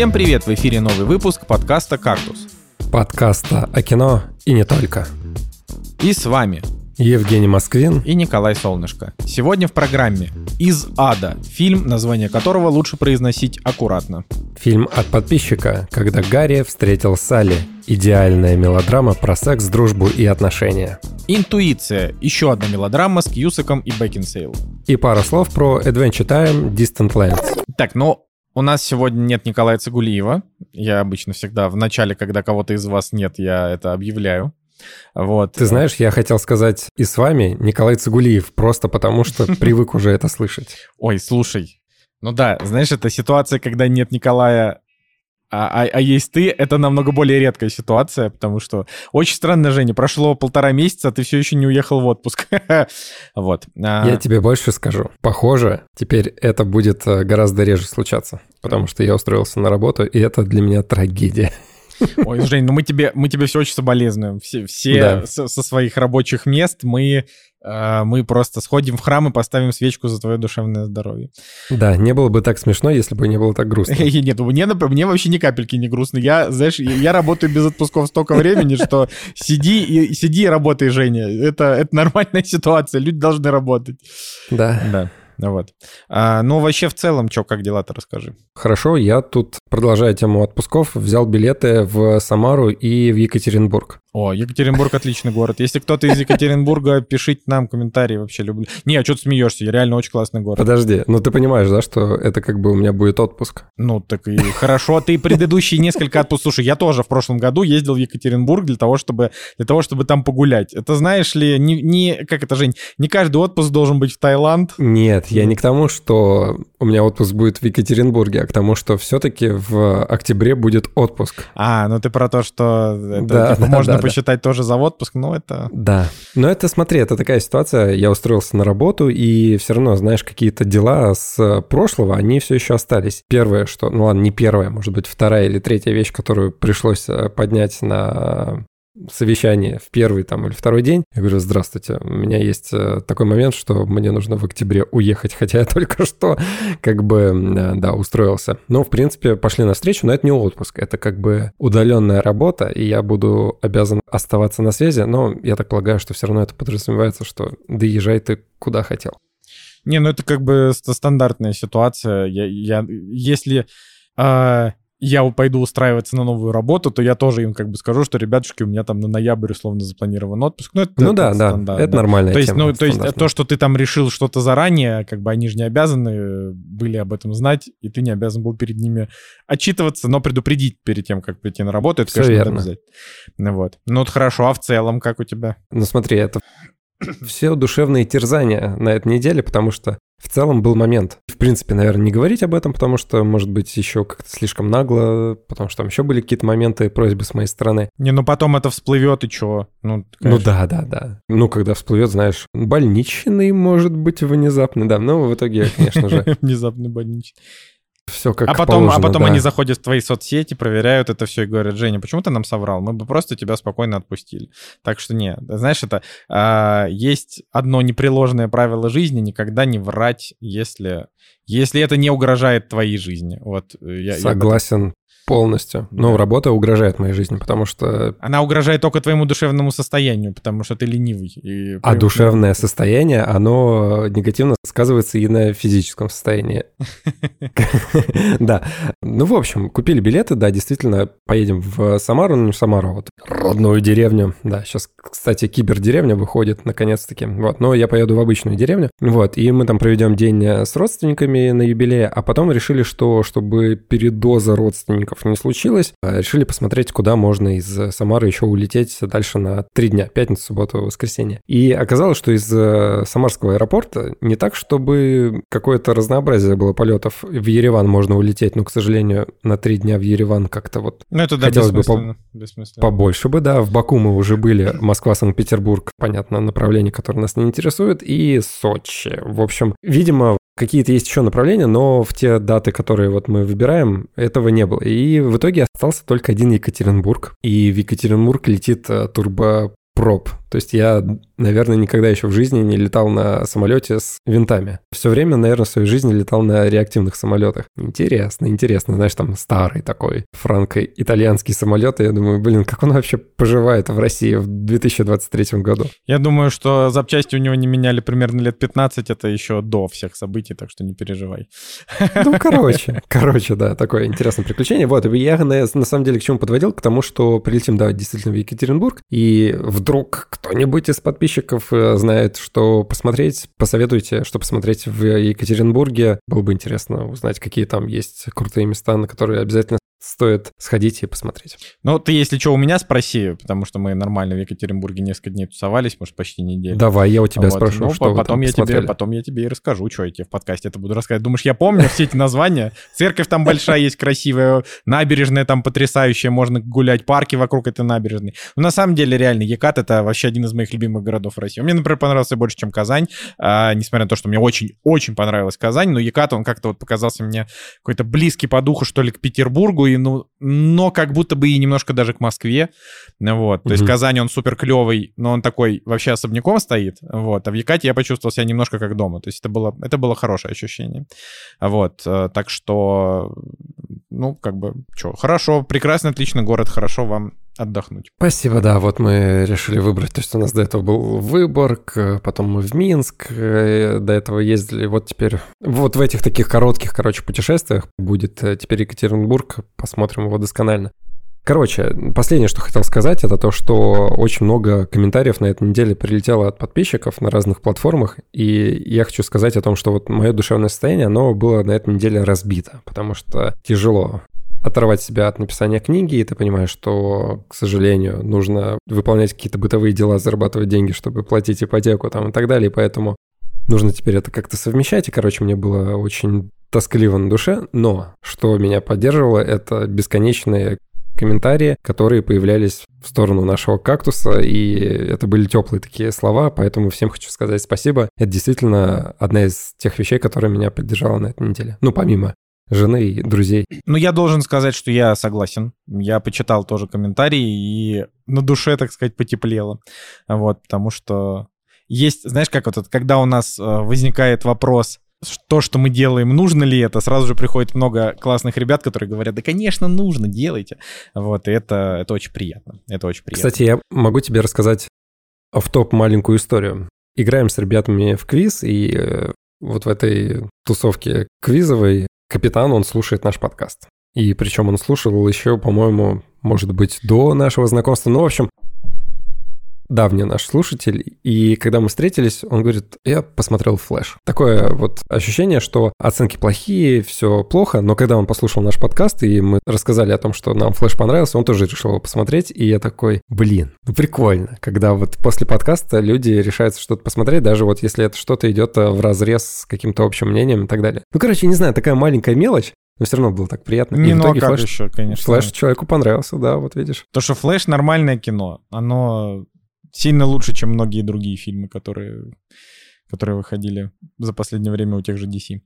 Всем привет! В эфире новый выпуск подкаста «Кактус». Подкаста о кино и не только. И с вами Евгений Москвин и Николай Солнышко. Сегодня в программе «Из ада», фильм, название которого лучше произносить аккуратно. Фильм от подписчика «Когда Гарри встретил Салли». Идеальная мелодрама про секс, дружбу и отношения. «Интуиция» — еще одна мелодрама с Кьюсаком и Бекинсейл. И пара слов про Adventure Time Distant Lands. Так, ну, у нас сегодня нет Николая Цигулиева. Я обычно всегда в начале, когда кого-то из вас нет, я это объявляю. Вот. Ты знаешь, я хотел сказать и с вами Николай Цигулиев, просто потому что привык уже это слышать. Ой, слушай, ну да, знаешь, это ситуация, когда нет Николая, а, а, а есть ты, это намного более редкая ситуация, потому что очень странно, Женя, прошло полтора месяца, а ты все еще не уехал в отпуск. вот. А я тебе больше скажу. Похоже, теперь это будет э, гораздо реже случаться, потому что я устроился на работу, и это для меня трагедия. Ой, Жень, ну мы тебе, мы тебе все очень соболезнуем. Все, все да. со, со своих рабочих мест мы мы просто сходим в храм и поставим свечку за твое душевное здоровье. Да, не было бы так смешно, если бы не было так грустно. Нет, ну, мне, мне вообще ни капельки не грустно. Я, знаешь, я работаю без отпусков столько времени, что сиди и сиди и работай, Женя. Это, это нормальная ситуация. Люди должны работать. Да. Да. Вот. А, ну, вообще, в целом, что, как дела-то, расскажи. Хорошо, я тут, продолжая тему отпусков, взял билеты в Самару и в Екатеринбург. О, Екатеринбург отличный город. Если кто-то из Екатеринбурга, пишите нам комментарии, вообще люблю. Не, а что ты смеешься? Я реально очень классный город. Подожди, ну ты понимаешь, да, что это как бы у меня будет отпуск? Ну, так и хорошо. Ты предыдущие несколько отпусков... Слушай, я тоже в прошлом году ездил в Екатеринбург для того, чтобы, для того, чтобы там погулять. Это знаешь ли, не, не... Как это, Жень? Не каждый отпуск должен быть в Таиланд. Нет, я не к тому, что у меня отпуск будет в Екатеринбурге, а к тому, что все-таки в октябре будет отпуск. А, ну ты про то, что это, да, типа, да, можно да, посчитать тоже за отпуск, но это... Да, но это, смотри, это такая ситуация, я устроился на работу, и все равно, знаешь, какие-то дела с прошлого, они все еще остались. Первое, что, ну ладно, не первое, может быть, вторая или третья вещь, которую пришлось э, поднять на совещание в первый там или второй день. Я говорю, здравствуйте, у меня есть э, такой момент, что мне нужно в октябре уехать, хотя я только что как бы, э, да, устроился. Но, в принципе, пошли на встречу, но это не отпуск, это как бы удаленная работа, и я буду обязан оставаться на связи, но я так полагаю, что все равно это подразумевается, что доезжай ты куда хотел. Не, ну это как бы стандартная ситуация. Я, я, если э, я пойду устраиваться на новую работу, то я тоже им как бы скажу, что, ребятушки, у меня там на ноябрь условно запланирован отпуск. Ну, это, ну это да, да, это да. нормально. То есть, ну, то есть то, что ты там решил что-то заранее, как бы они же не обязаны были об этом знать, и ты не обязан был перед ними отчитываться, но предупредить перед тем, как прийти на работу, это, Все конечно, верно. обязательно. Ну вот. Ну вот хорошо, а в целом как у тебя? Ну смотри, это все душевные терзания на этой неделе, потому что в целом был момент. В принципе, наверное, не говорить об этом, потому что, может быть, еще как-то слишком нагло, потому что там еще были какие-то моменты, просьбы с моей стороны. Не, ну потом это всплывет, и чего? Ну, ну да, да, да. Ну, когда всплывет, знаешь, больничный, может быть, внезапно, да. Но в итоге, конечно же... Внезапный больничный все как а потом, положено, а потом да. они заходят в твои соцсети, проверяют это все и говорят, Женя, почему ты нам соврал? Мы бы просто тебя спокойно отпустили. Так что нет, знаешь, это а, есть одно непреложное правило жизни, никогда не врать, если, если это не угрожает твоей жизни. Вот я, Согласен Полностью. Да. Ну, работа угрожает моей жизни, потому что... Она угрожает только твоему душевному состоянию, потому что ты ленивый. И... А душевное состояние, оно негативно сказывается и на физическом состоянии. Да. Ну, в общем, купили билеты, да, действительно, поедем в Самару, ну, Самару, вот, родную деревню. Да, сейчас, кстати, кибердеревня выходит, наконец-таки. Вот, но я поеду в обычную деревню. Вот, и мы там проведем день с родственниками на юбилее, а потом решили, что чтобы передоза родственников не случилось. А решили посмотреть, куда можно из Самары еще улететь дальше на три дня, пятницу, субботу, воскресенье. И оказалось, что из э, Самарского аэропорта не так, чтобы какое-то разнообразие было полетов. В Ереван можно улететь, но, к сожалению, на три дня в Ереван как-то вот ну, это, да, хотелось бы по... побольше бы, да. В Баку мы уже были, Москва, Санкт-Петербург, понятно, направление, которое нас не интересует, и Сочи. В общем, видимо, Какие-то есть еще направления, но в те даты, которые вот мы выбираем, этого не было. И в итоге остался только один Екатеринбург. И в Екатеринбург летит э, турбопроп То есть я, наверное, никогда еще в жизни не летал на самолете с винтами. Все время, наверное, в своей жизни летал на реактивных самолетах. Интересно, интересно. Знаешь, там старый такой франко-итальянский самолет. И я думаю, блин, как он вообще поживает в России в 2023 году? Я думаю, что запчасти у него не меняли примерно лет 15. Это еще до всех событий, так что не переживай. Ну, короче, короче, да, такое интересное приключение. Вот, я на, на самом деле к чему подводил? К тому, что прилетим, да, действительно в Екатеринбург, и вдруг кто-нибудь из подписчиков э, знает, что посмотреть, посоветуйте, что посмотреть в Екатеринбурге. Было бы интересно узнать, какие там есть крутые места, на которые обязательно стоит сходить и посмотреть. Ну, ты, если что, у меня спроси, потому что мы нормально в Екатеринбурге несколько дней тусовались, может, почти неделю. Давай, я у тебя вот. спрошу, ну, что потом я тебе, Потом я тебе и расскажу, что я тебе в подкасте это буду рассказывать. Думаешь, я помню все эти названия? Церковь там большая есть, красивая, набережная там потрясающая, можно гулять, парки вокруг этой набережной. Но на самом деле, реально, Екат — это вообще один из моих любимых городов России. Мне, например, понравился больше, чем Казань, а, несмотря на то, что мне очень-очень понравилась Казань, но Екат, он как-то вот показался мне какой-то близкий по духу, что ли, к Петербургу, и, ну, но как будто бы и немножко даже к Москве, вот, то есть Казань, он супер клевый, но он такой вообще особняком стоит, вот, а в Якате я почувствовал себя немножко как дома, то есть это было, это было хорошее ощущение, вот, э, так что, ну, как бы, что, хорошо, прекрасный, отличный город, хорошо вам отдохнуть. Спасибо, да, вот мы решили выбрать, то есть у нас до этого был Выборг, потом мы в Минск, э, до этого ездили, вот теперь, вот в этих таких коротких, короче, путешествиях будет э, теперь Екатеринбург, посмотрим его досконально. Короче, последнее, что хотел сказать, это то, что очень много комментариев на этой неделе прилетело от подписчиков на разных платформах, и я хочу сказать о том, что вот мое душевное состояние, оно было на этой неделе разбито, потому что тяжело оторвать себя от написания книги, и ты понимаешь, что, к сожалению, нужно выполнять какие-то бытовые дела, зарабатывать деньги, чтобы платить ипотеку там и так далее, и поэтому нужно теперь это как-то совмещать, и, короче, мне было очень тоскливо на душе, но что меня поддерживало, это бесконечные комментарии, которые появлялись в сторону нашего кактуса, и это были теплые такие слова, поэтому всем хочу сказать спасибо. Это действительно одна из тех вещей, которая меня поддержала на этой неделе. Ну, помимо жены и друзей. Ну, я должен сказать, что я согласен. Я почитал тоже комментарии, и на душе, так сказать, потеплело. Вот, потому что есть, знаешь, как вот это, когда у нас э, возникает вопрос, то, что мы делаем, нужно ли это, сразу же приходит много классных ребят, которые говорят, да, конечно, нужно, делайте. Вот, и это, это очень приятно. Это очень приятно. Кстати, я могу тебе рассказать оффтоп маленькую историю. Играем с ребятами в квиз, и э, вот в этой тусовке квизовой капитан, он слушает наш подкаст. И причем он слушал еще, по-моему, может быть, до нашего знакомства. Ну, в общем, давний наш слушатель, и когда мы встретились, он говорит, я посмотрел флэш. Такое вот ощущение, что оценки плохие, все плохо, но когда он послушал наш подкаст, и мы рассказали о том, что нам флэш понравился, он тоже решил его посмотреть, и я такой, блин, ну прикольно, когда вот после подкаста люди решаются что-то посмотреть, даже вот если это что-то идет э, в разрез с каким-то общим мнением и так далее. Ну, короче, не знаю, такая маленькая мелочь, но все равно было так приятно. Не, и ну, в итоге а флэш, еще, конечно. Флэш человеку понравился, да, вот видишь. То, что флэш нормальное кино, оно сильно лучше, чем многие другие фильмы, которые, которые выходили за последнее время у тех же DC.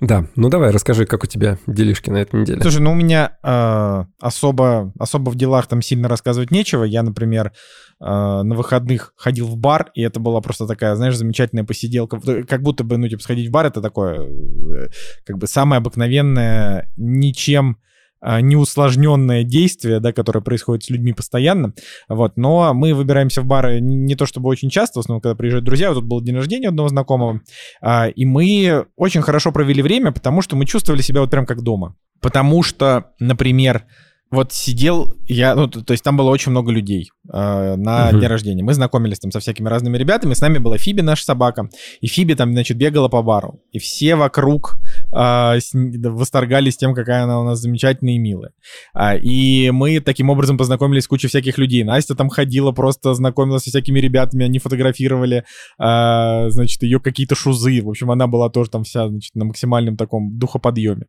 Да, ну давай, расскажи, как у тебя делишки на этой неделе. Слушай, ну у меня э, особо, особо в делах там сильно рассказывать нечего. Я, например, э, на выходных ходил в бар, и это была просто такая, знаешь, замечательная посиделка. Как будто бы, ну, типа, сходить в бар — это такое, э, как бы, самое обыкновенное, ничем неусложненное действие, да, которое происходит с людьми постоянно, вот, но мы выбираемся в бары не то чтобы очень часто, в основном, когда приезжают друзья, вот тут был день рождения одного знакомого, а, и мы очень хорошо провели время, потому что мы чувствовали себя вот прям как дома, потому что, например, вот сидел я, ну, то, есть там было очень много людей э, на угу. дне рождения. Мы знакомились там со всякими разными ребятами. С нами была Фиби, наша собака. И Фиби там, значит, бегала по бару. И все вокруг э, восторгались тем, какая она у нас замечательная и милая. А, и мы таким образом познакомились с кучей всяких людей. Настя там ходила, просто знакомилась со всякими ребятами. Они фотографировали, э, значит, ее какие-то шузы. В общем, она была тоже там вся, значит, на максимальном таком духоподъеме.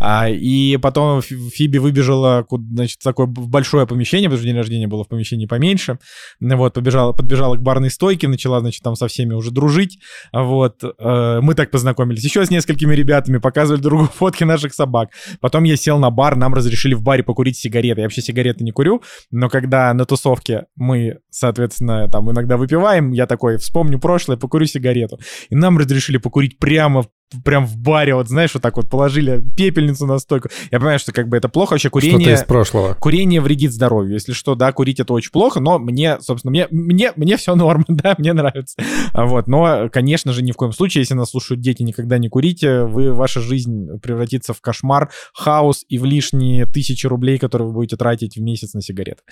А, и потом Фиби выбежала значит, такое большое помещение, потому что день рождения было в помещении поменьше. Вот, побежала, подбежала к барной стойке, начала, значит, там со всеми уже дружить. Вот, э, мы так познакомились. Еще с несколькими ребятами показывали другу фотки наших собак. Потом я сел на бар, нам разрешили в баре покурить сигареты. Я вообще сигареты не курю, но когда на тусовке мы, соответственно, там иногда выпиваем, я такой вспомню прошлое, покурю сигарету. И нам разрешили покурить прямо прям в баре, вот знаешь, вот так вот положили пепельницу на стойку. Я понимаю, что как бы это плохо, вообще курение... Что-то из прошлого. Курение вредит здоровью. Если что, да, курить это очень плохо, но мне, собственно, мне, мне, мне все норм, да, мне нравится. Вот, но, конечно же, ни в коем случае, если нас слушают дети, никогда не курите, вы, ваша жизнь превратится в кошмар, хаос и в лишние тысячи рублей, которые вы будете тратить в месяц на сигареты.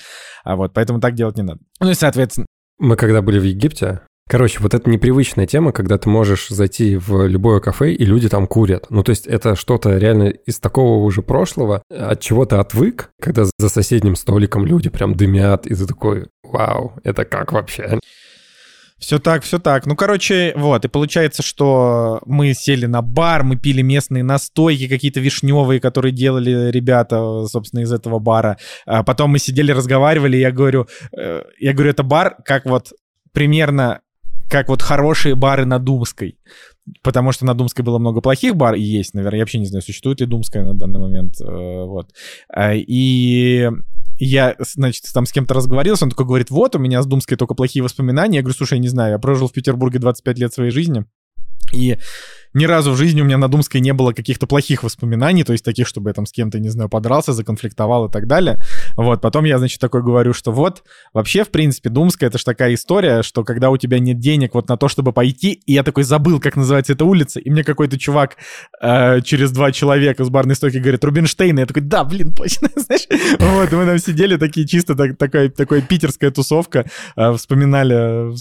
А вот, поэтому так делать не надо. Ну и, соответственно, мы когда были в Египте, Короче, вот это непривычная тема, когда ты можешь зайти в любое кафе, и люди там курят. Ну, то есть это что-то реально из такого уже прошлого, от чего ты отвык, когда за соседним столиком люди прям дымят, и ты такой, вау, это как вообще? Все так, все так. Ну, короче, вот. И получается, что мы сели на бар, мы пили местные настойки какие-то вишневые, которые делали ребята, собственно, из этого бара. А потом мы сидели, разговаривали, и я говорю, э, я говорю, это бар, как вот примерно как вот хорошие бары на Думской. Потому что на Думской было много плохих бар, и есть, наверное, я вообще не знаю, существует ли Думская на данный момент. Э, вот. А, и я, значит, там с кем-то разговаривался, он такой говорит, вот, у меня с Думской только плохие воспоминания. Я говорю, слушай, я не знаю, я прожил в Петербурге 25 лет своей жизни, и ни разу в жизни у меня на Думской не было каких-то плохих воспоминаний, то есть таких, чтобы я там с кем-то, не знаю, подрался, законфликтовал и так далее. Вот, потом я, значит, такой говорю, что вот, вообще, в принципе, Думская — это же такая история, что когда у тебя нет денег вот на то, чтобы пойти, и я такой забыл, как называется эта улица, и мне какой-то чувак э, через два человека с барной стойки говорит, Рубинштейн, и я такой, да, блин, точно, знаешь. Вот, мы там сидели такие чисто так, такая, такая питерская тусовка, э, вспоминали,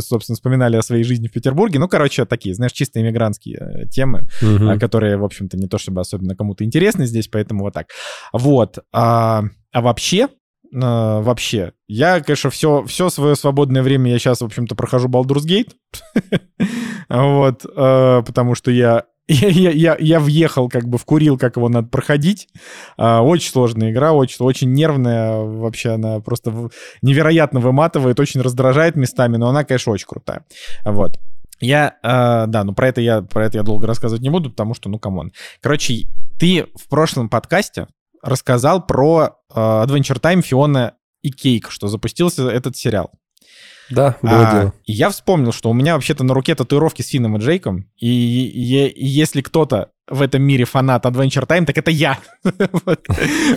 собственно, вспоминали о своей жизни в Петербурге. Ну, короче, такие, знаешь, чисто иммигрантские такие э, темы, угу. которые, в общем-то, не то чтобы особенно кому-то интересны здесь, поэтому вот так. Вот. А, а вообще, Uh, вообще. Я, конечно, все, все свое свободное время я сейчас, в общем-то, прохожу Baldur's Gate. вот, uh, потому что я я, я, я, я въехал, как бы вкурил, как его надо проходить. Э, очень сложная игра, очень, очень нервная. Вообще она просто невероятно выматывает, очень раздражает местами, но она, конечно, очень крутая. Вот. Я, э, да, ну про это я про это я долго рассказывать не буду, потому что, ну, come on. Короче, ты в прошлом подкасте рассказал про э, Adventure Time Фиона и Кейк, что запустился этот сериал. Да, было а, дело. И я вспомнил, что у меня вообще-то на руке татуировки с Финном и Джейком, и, и, и если кто-то в этом мире фанат Adventure Time, так это я.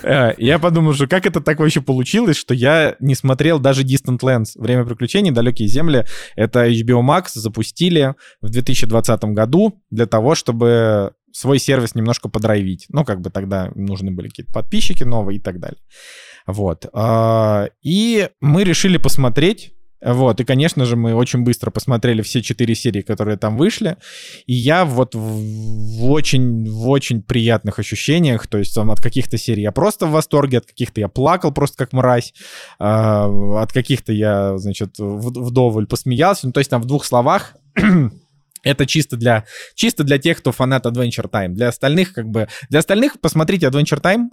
Э, я подумал, что как это так вообще получилось, что я не смотрел даже Distant Lands, Время приключений, Далекие земли. Это HBO Max запустили в 2020 году для того, чтобы свой сервис немножко подрайвить. Ну, как бы тогда нужны были какие-то подписчики новые и так далее. Вот. А, и мы решили посмотреть вот, и, конечно же, мы очень быстро посмотрели все четыре серии, которые там вышли, и я вот в, очень, в очень приятных ощущениях, то есть там от каких-то серий я просто в восторге, от каких-то я плакал просто как мразь, э, от каких-то я, значит, вдоволь посмеялся, ну, то есть там в двух словах это чисто для, чисто для тех, кто фанат Adventure Time. Для остальных, как бы, для остальных посмотрите Adventure Time,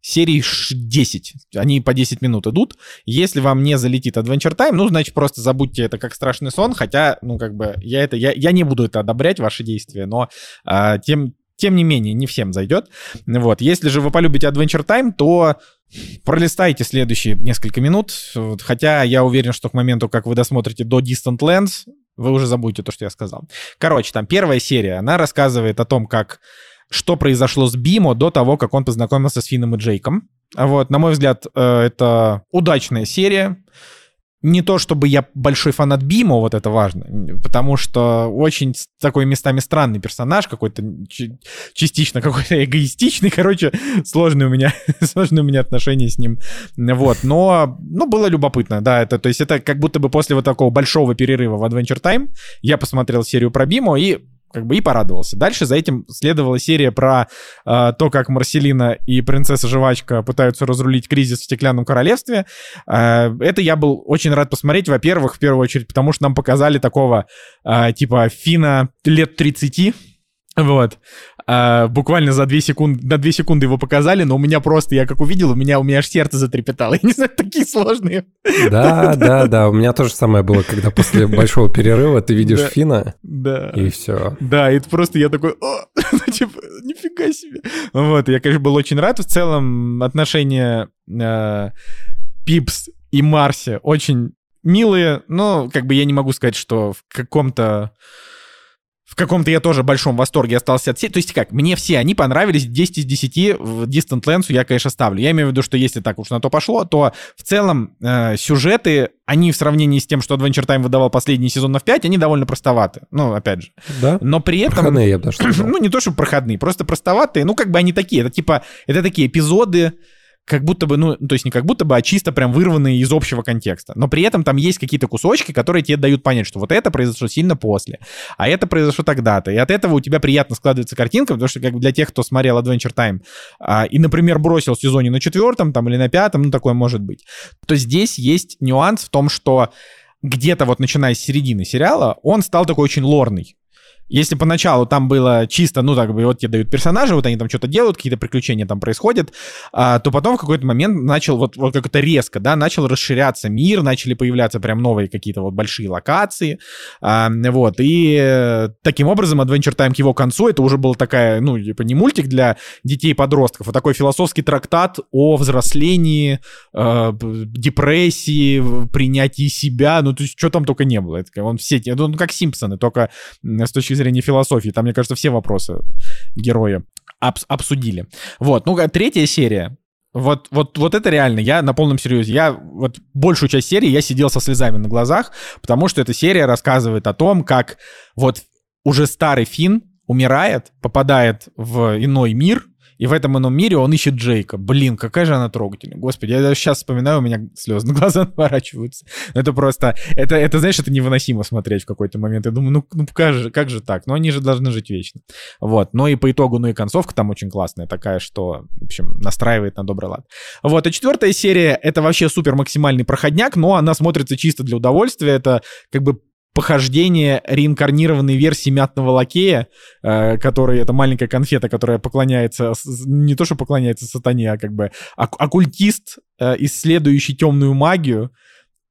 серий 10. Они по 10 минут идут. Если вам не залетит Adventure Time, ну, значит, просто забудьте это как страшный сон, хотя, ну, как бы, я это, я, я не буду это одобрять, ваши действия, но а, тем, тем не менее, не всем зайдет. Вот. Если же вы полюбите Adventure Time, то пролистайте следующие несколько минут. Хотя я уверен, что к моменту, как вы досмотрите до Distant Lands, вы уже забудете то, что я сказал. Короче, там первая серия, она рассказывает о том, как что произошло с Бимо до того, как он познакомился с Финном и Джейком. Вот, на мой взгляд, э, это удачная серия. Не то, чтобы я большой фанат Бимо, вот это важно, потому что очень такой местами странный персонаж, какой-то частично какой-то эгоистичный, короче, сложные у меня, сложные у меня отношения с ним, вот, но, ну, было любопытно, да, это, то есть это как будто бы после вот такого большого перерыва в Adventure Time я посмотрел серию про Бимо и как бы и порадовался. Дальше за этим следовала серия про э, то, как Марселина и принцесса Жвачка пытаются разрулить кризис в Стеклянном Королевстве. Э, это я был очень рад посмотреть, во-первых, в первую очередь, потому что нам показали такого э, типа Фина лет 30, вот. А, буквально за 2 секунды, на 2 секунды его показали, но у меня просто, я как увидел, у меня, у меня аж сердце затрепетало. Я не знаю, такие сложные. Да, да, да. У меня тоже самое было, когда после большого перерыва ты видишь Фина. Да. И все. Да, и это просто я такой, о, ну, типа, нифига себе. Вот, я, конечно, был очень рад. В целом отношения э, Пипс и Марси очень милые, но как бы я не могу сказать, что в каком-то каком-то я тоже большом восторге остался от всех. То есть как, мне все они понравились 10 из 10, в Distant Lens я, конечно, ставлю. Я имею в виду, что если так уж на то пошло, то в целом э, сюжеты, они в сравнении с тем, что Adventure Time выдавал последний сезон на 5, они довольно простоваты. Ну, опять же. Да? Но при этом... Проходные, я бы даже сказал. Ну, не то, что проходные, просто простоватые. Ну, как бы они такие. Это типа, это такие эпизоды, как будто бы, ну, то есть не как будто бы, а чисто прям вырванные из общего контекста. Но при этом там есть какие-то кусочки, которые тебе дают понять, что вот это произошло сильно после, а это произошло тогда-то. И от этого у тебя приятно складывается картинка, потому что как для тех, кто смотрел Adventure Time а, и, например, бросил в сезоне на четвертом там или на пятом, ну, такое может быть, то здесь есть нюанс в том, что где-то вот начиная с середины сериала он стал такой очень лорный. Если поначалу там было чисто, ну, так бы, вот тебе дают персонажи, вот они там что-то делают, какие-то приключения там происходят, а, то потом в какой-то момент начал вот, вот как-то резко, да, начал расширяться мир, начали появляться прям новые какие-то вот большие локации, а, вот, и э, таким образом Adventure Time к его концу, это уже была такая, ну, типа не мультик для детей-подростков, а такой философский трактат о взрослении, э, депрессии, принятии себя, ну, то есть что там только не было, это, он все, он как Симпсоны, только с точки зрения философии. Там, мне кажется, все вопросы героя обс- обсудили. Вот, ну, а третья серия, вот, вот, вот это реально, я на полном серьезе, я вот большую часть серии я сидел со слезами на глазах, потому что эта серия рассказывает о том, как вот уже старый Финн умирает, попадает в иной мир, и в этом ином мире он ищет Джейка. Блин, какая же она трогательная. Господи, я даже сейчас вспоминаю, у меня слезы на глаза наворачиваются. Это просто... Это, это, знаешь, это невыносимо смотреть в какой-то момент. Я думаю, ну, ну как, же, как же так? Но они же должны жить вечно. Вот. Но и по итогу, ну и концовка там очень классная такая, что, в общем, настраивает на добрый лад. Вот. И четвертая серия — это вообще супер максимальный проходняк, но она смотрится чисто для удовольствия. Это как бы похождение реинкарнированной версии мятного лакея, э, который это маленькая конфета, которая поклоняется, не то что поклоняется сатане, а как бы оккультист, э, исследующий темную магию,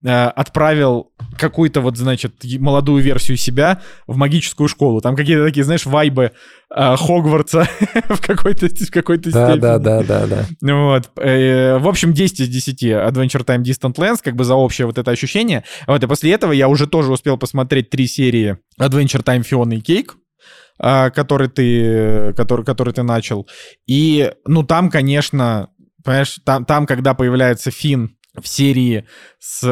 отправил какую-то вот, значит, молодую версию себя в магическую школу. Там какие-то такие, знаешь, вайбы э, Хогвартса в какой-то, в какой-то да, степени. Да, да, да, да. Вот. Э, в общем, 10 из 10 Adventure Time Distant Lands, как бы за общее вот это ощущение. Вот, и после этого я уже тоже успел посмотреть три серии Adventure Time Fiona и Кейк, э, который ты, который, который ты начал. И, ну, там, конечно, понимаешь, там, там когда появляется Финн в серии с...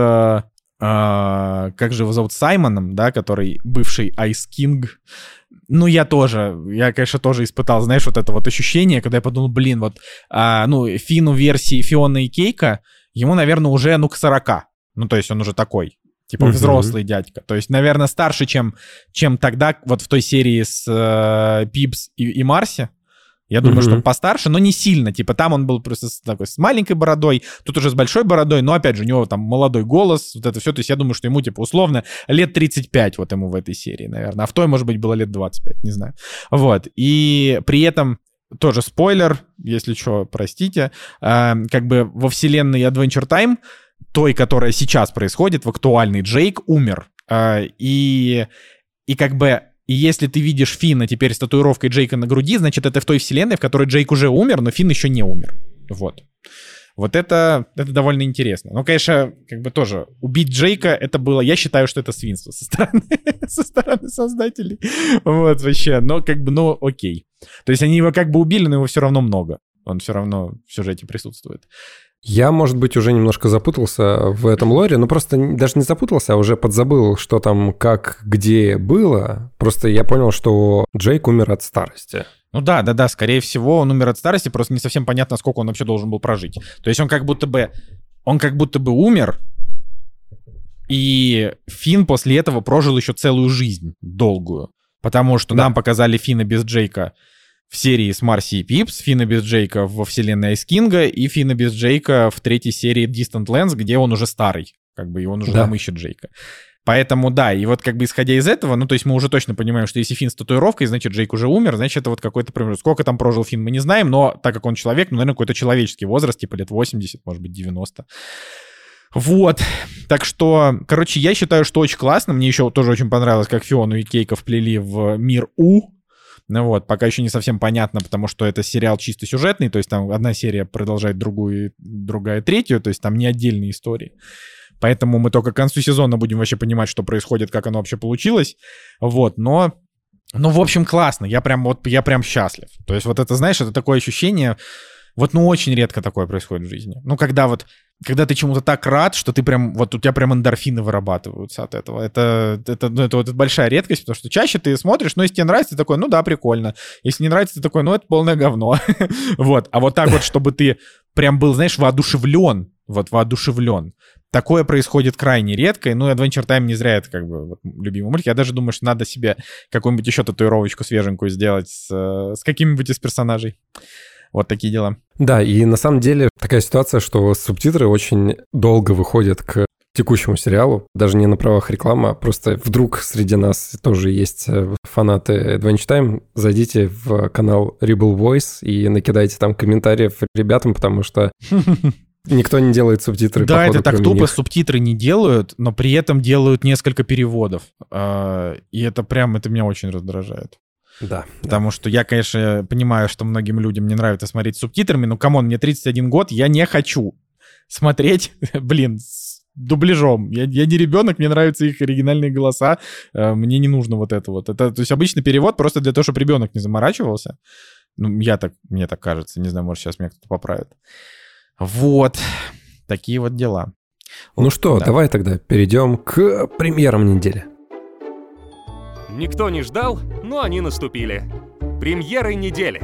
Э, как же его зовут? Саймоном, да, который бывший Ice King. Ну, я тоже, я, конечно, тоже испытал, знаешь, вот это вот ощущение, когда я подумал, блин, вот, а, ну, Фину версии Фиона и Кейка, ему, наверное, уже, ну, к 40. Ну, то есть он уже такой, типа, взрослый дядька. То есть, наверное, старше, чем, чем тогда, вот в той серии с э, Пипс и, и Марси. Я думаю, mm-hmm. что он постарше, но не сильно. Типа там он был просто с, такой с маленькой бородой, тут уже с большой бородой, но опять же у него там молодой голос, вот это все. То есть я думаю, что ему типа условно лет 35 вот ему в этой серии, наверное. А в той, может быть, было лет 25, не знаю. Вот. И при этом тоже спойлер, если что, простите, э, как бы во вселенной Adventure Time, той, которая сейчас происходит, в актуальный Джейк умер. Э, и, и как бы и если ты видишь Финна теперь с татуировкой Джейка на груди, значит, это в той вселенной, в которой Джейк уже умер, но Финн еще не умер. Вот. Вот это, это довольно интересно. Но, конечно, как бы тоже убить Джейка, это было, я считаю, что это свинство со стороны, со стороны создателей. Вот, вообще, но как бы, ну, окей. То есть они его как бы убили, но его все равно много. Он все равно в сюжете присутствует. Я, может быть, уже немножко запутался в этом лоре, но просто даже не запутался, а уже подзабыл, что там, как, где было. Просто я понял, что Джейк умер от старости. Ну да, да, да, скорее всего, он умер от старости, просто не совсем понятно, сколько он вообще должен был прожить. То есть он как будто бы, он как будто бы умер, и Финн после этого прожил еще целую жизнь долгую. Потому что да. нам показали Фина без Джейка в серии с Марси и Пипс, Фина без Джейка во вселенной Айскинга и Фина без Джейка в третьей серии Distant Lands, где он уже старый, как бы, и он уже да. там ищет Джейка. Поэтому да, и вот как бы исходя из этого, ну то есть мы уже точно понимаем, что если Финн с татуировкой, значит Джейк уже умер, значит это вот какой-то пример. Сколько там прожил Финн, мы не знаем, но так как он человек, ну, наверное, какой-то человеческий возраст, типа лет 80, может быть, 90. Вот. Так что, короче, я считаю, что очень классно. Мне еще тоже очень понравилось, как Фиону и Кейка вплели в мир У. Ну вот, пока еще не совсем понятно, потому что это сериал чисто сюжетный, то есть там одна серия продолжает другую, другая третью, то есть там не отдельные истории. Поэтому мы только к концу сезона будем вообще понимать, что происходит, как оно вообще получилось. Вот, но... Ну, в общем, классно. Я прям вот, я прям счастлив. То есть вот это, знаешь, это такое ощущение... Вот, ну, очень редко такое происходит в жизни. Ну, когда вот когда ты чему-то так рад, что ты прям, вот у тебя прям эндорфины вырабатываются от этого. Это, это, ну, это, это большая редкость, потому что чаще ты смотришь, но если тебе нравится, ты такой, ну да, прикольно. Если не нравится, ты такой, ну это полное говно. вот. А вот так вот, чтобы ты прям был, знаешь, воодушевлен, вот воодушевлен. Такое происходит крайне редко, и, ну, Adventure Time не зря это как бы вот, любимый мультик. Я даже думаю, что надо себе какую-нибудь еще татуировочку свеженькую сделать с, с каким-нибудь из персонажей. Вот такие дела. Да, и на самом деле такая ситуация, что субтитры очень долго выходят к текущему сериалу, даже не на правах рекламы, а просто вдруг среди нас тоже есть э, фанаты Adventure Time, зайдите в канал Rebel Voice и накидайте там комментариев ребятам, потому что Никто не делает субтитры. Да, походу, это так тупо, них. субтитры не делают, но при этом делают несколько переводов. А, и это прям, это меня очень раздражает. Да. Потому да. что я, конечно, понимаю, что многим людям не нравится смотреть с субтитрами, но, come on, мне 31 год, я не хочу смотреть, блин, с дубляжом. Я, я не ребенок, мне нравятся их оригинальные голоса, э, мне не нужно вот это вот. Это, то есть обычный перевод просто для того, чтобы ребенок не заморачивался. Ну, я так, мне так кажется, не знаю, может, сейчас меня кто-то поправит. Вот, такие вот дела. Ну что, да. давай тогда перейдем к премьерам недели. Никто не ждал, но они наступили. Премьеры недели.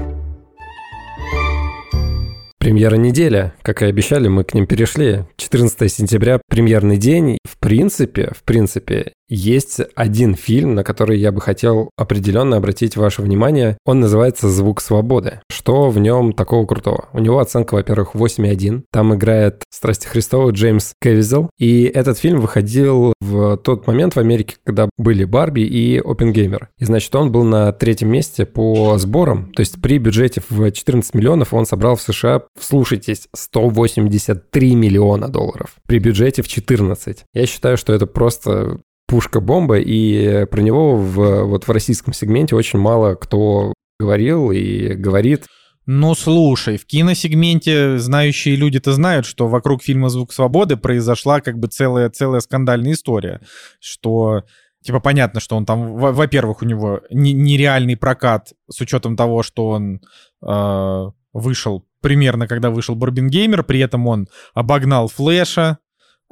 Премьера недели. Как и обещали, мы к ним перешли. 14 сентября, премьерный день. В принципе, в принципе, есть один фильм, на который я бы хотел определенно обратить ваше внимание. Он называется «Звук свободы». Что в нем такого крутого? У него оценка, во-первых, 8,1. Там играет Страсти Христова Джеймс Кевизел. И этот фильм выходил в тот момент в Америке, когда были Барби и Опенгеймер. И значит, он был на третьем месте по сборам. То есть при бюджете в 14 миллионов он собрал в США, вслушайтесь, 183 миллиона долларов. При бюджете в 14. Я считаю, что это просто пушка-бомба, и про него в, вот в российском сегменте очень мало кто говорил и говорит. Ну, слушай, в киносегменте знающие люди-то знают, что вокруг фильма «Звук свободы» произошла как бы целая, целая скандальная история, что Типа понятно, что он там, во-первых, у него нереальный прокат с учетом того, что он э, вышел примерно, когда вышел Барбингеймер, при этом он обогнал Флэша,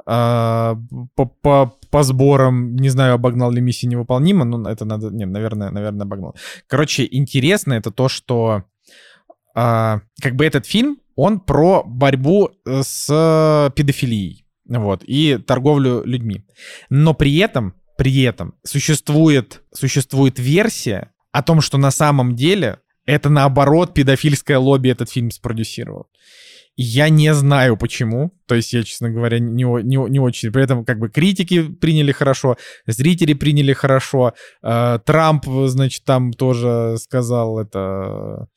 а, по, по, по сборам, не знаю, обогнал ли миссия невыполнима, но это надо, нет, наверное, наверное, обогнал. Короче, интересно это то, что а, как бы этот фильм, он про борьбу э, с педофилией, вот, и торговлю людьми. Но при этом, при этом существует, существует версия о том, что на самом деле это наоборот педофильское лобби этот фильм спродюсировал. Я не знаю почему. То есть я, честно говоря, не, не, не очень. При этом как бы критики приняли хорошо, зрители приняли хорошо. Э, Трамп, значит, там тоже сказал это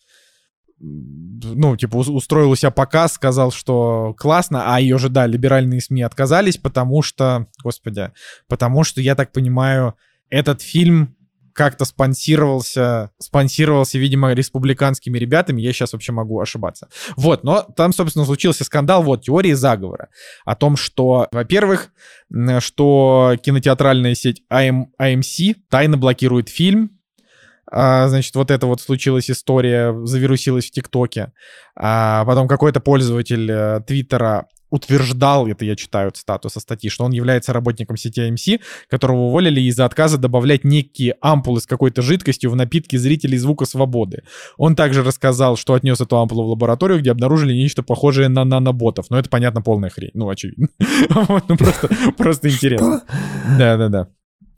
ну, типа, устроил у себя показ, сказал, что классно, а ее же, да, либеральные СМИ отказались, потому что, господи, потому что, я так понимаю, этот фильм как-то спонсировался, спонсировался, видимо, республиканскими ребятами, я сейчас вообще могу ошибаться. Вот, но там, собственно, случился скандал, вот, теории заговора о том, что, во-первых, что кинотеатральная сеть AM, AMC тайно блокирует фильм, а, значит, вот это вот случилась история, завирусилась в ТикТоке. А потом какой-то пользователь э, Твиттера утверждал, это я читаю цитату со статьи, что он является работником сети AMC, которого уволили из-за отказа добавлять некие ампулы с какой-то жидкостью в напитки зрителей звука свободы. Он также рассказал, что отнес эту ампулу в лабораторию, где обнаружили нечто похожее на наноботов. Но это, понятно, полная хрень. Ну, очевидно. Ну, просто интересно. Да-да-да.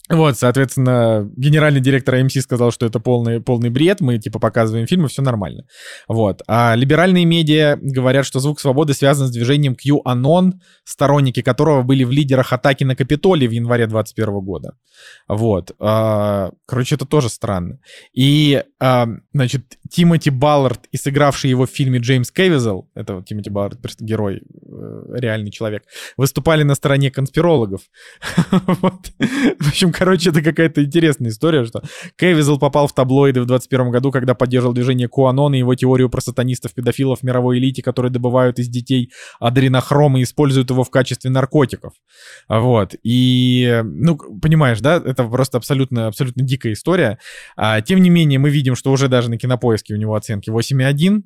Вот, соответственно, генеральный директор AMC сказал, что это полный, полный бред, мы, типа, показываем фильмы, все нормально. Вот. А либеральные медиа говорят, что «Звук свободы» связан с движением QAnon, сторонники которого были в лидерах атаки на Капитолий в январе 2021 года. Вот. А, короче, это тоже странно. И, а, значит, Тимоти Баллард и собщий его в фильме Джеймс Кевизел, это вот Тимоти Баллард, герой, э, реальный человек, выступали на стороне конспирологов. В общем, короче, это какая-то интересная история, что Кевизел попал в таблоиды в 21 году, когда поддерживал движение Куанон и его теорию про сатанистов-педофилов мировой элите, которые добывают из детей адренохром и используют его в качестве наркотиков. Вот. И, ну, понимаешь, да, это просто абсолютно, абсолютно дикая история. А, тем не менее, мы видим, что уже даже на кинопоиске у него оценки 8,1.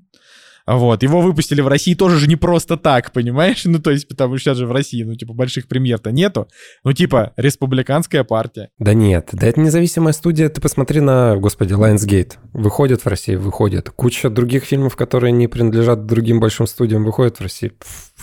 Вот, его выпустили в России тоже же не просто так, понимаешь? Ну, то есть, потому что сейчас же в России, ну, типа, больших премьер-то нету. Ну, типа, республиканская партия. Да нет, да это независимая студия. Ты посмотри на, господи, Lionsgate. Выходит в России, выходит. Куча других фильмов, которые не принадлежат другим большим студиям, выходят в России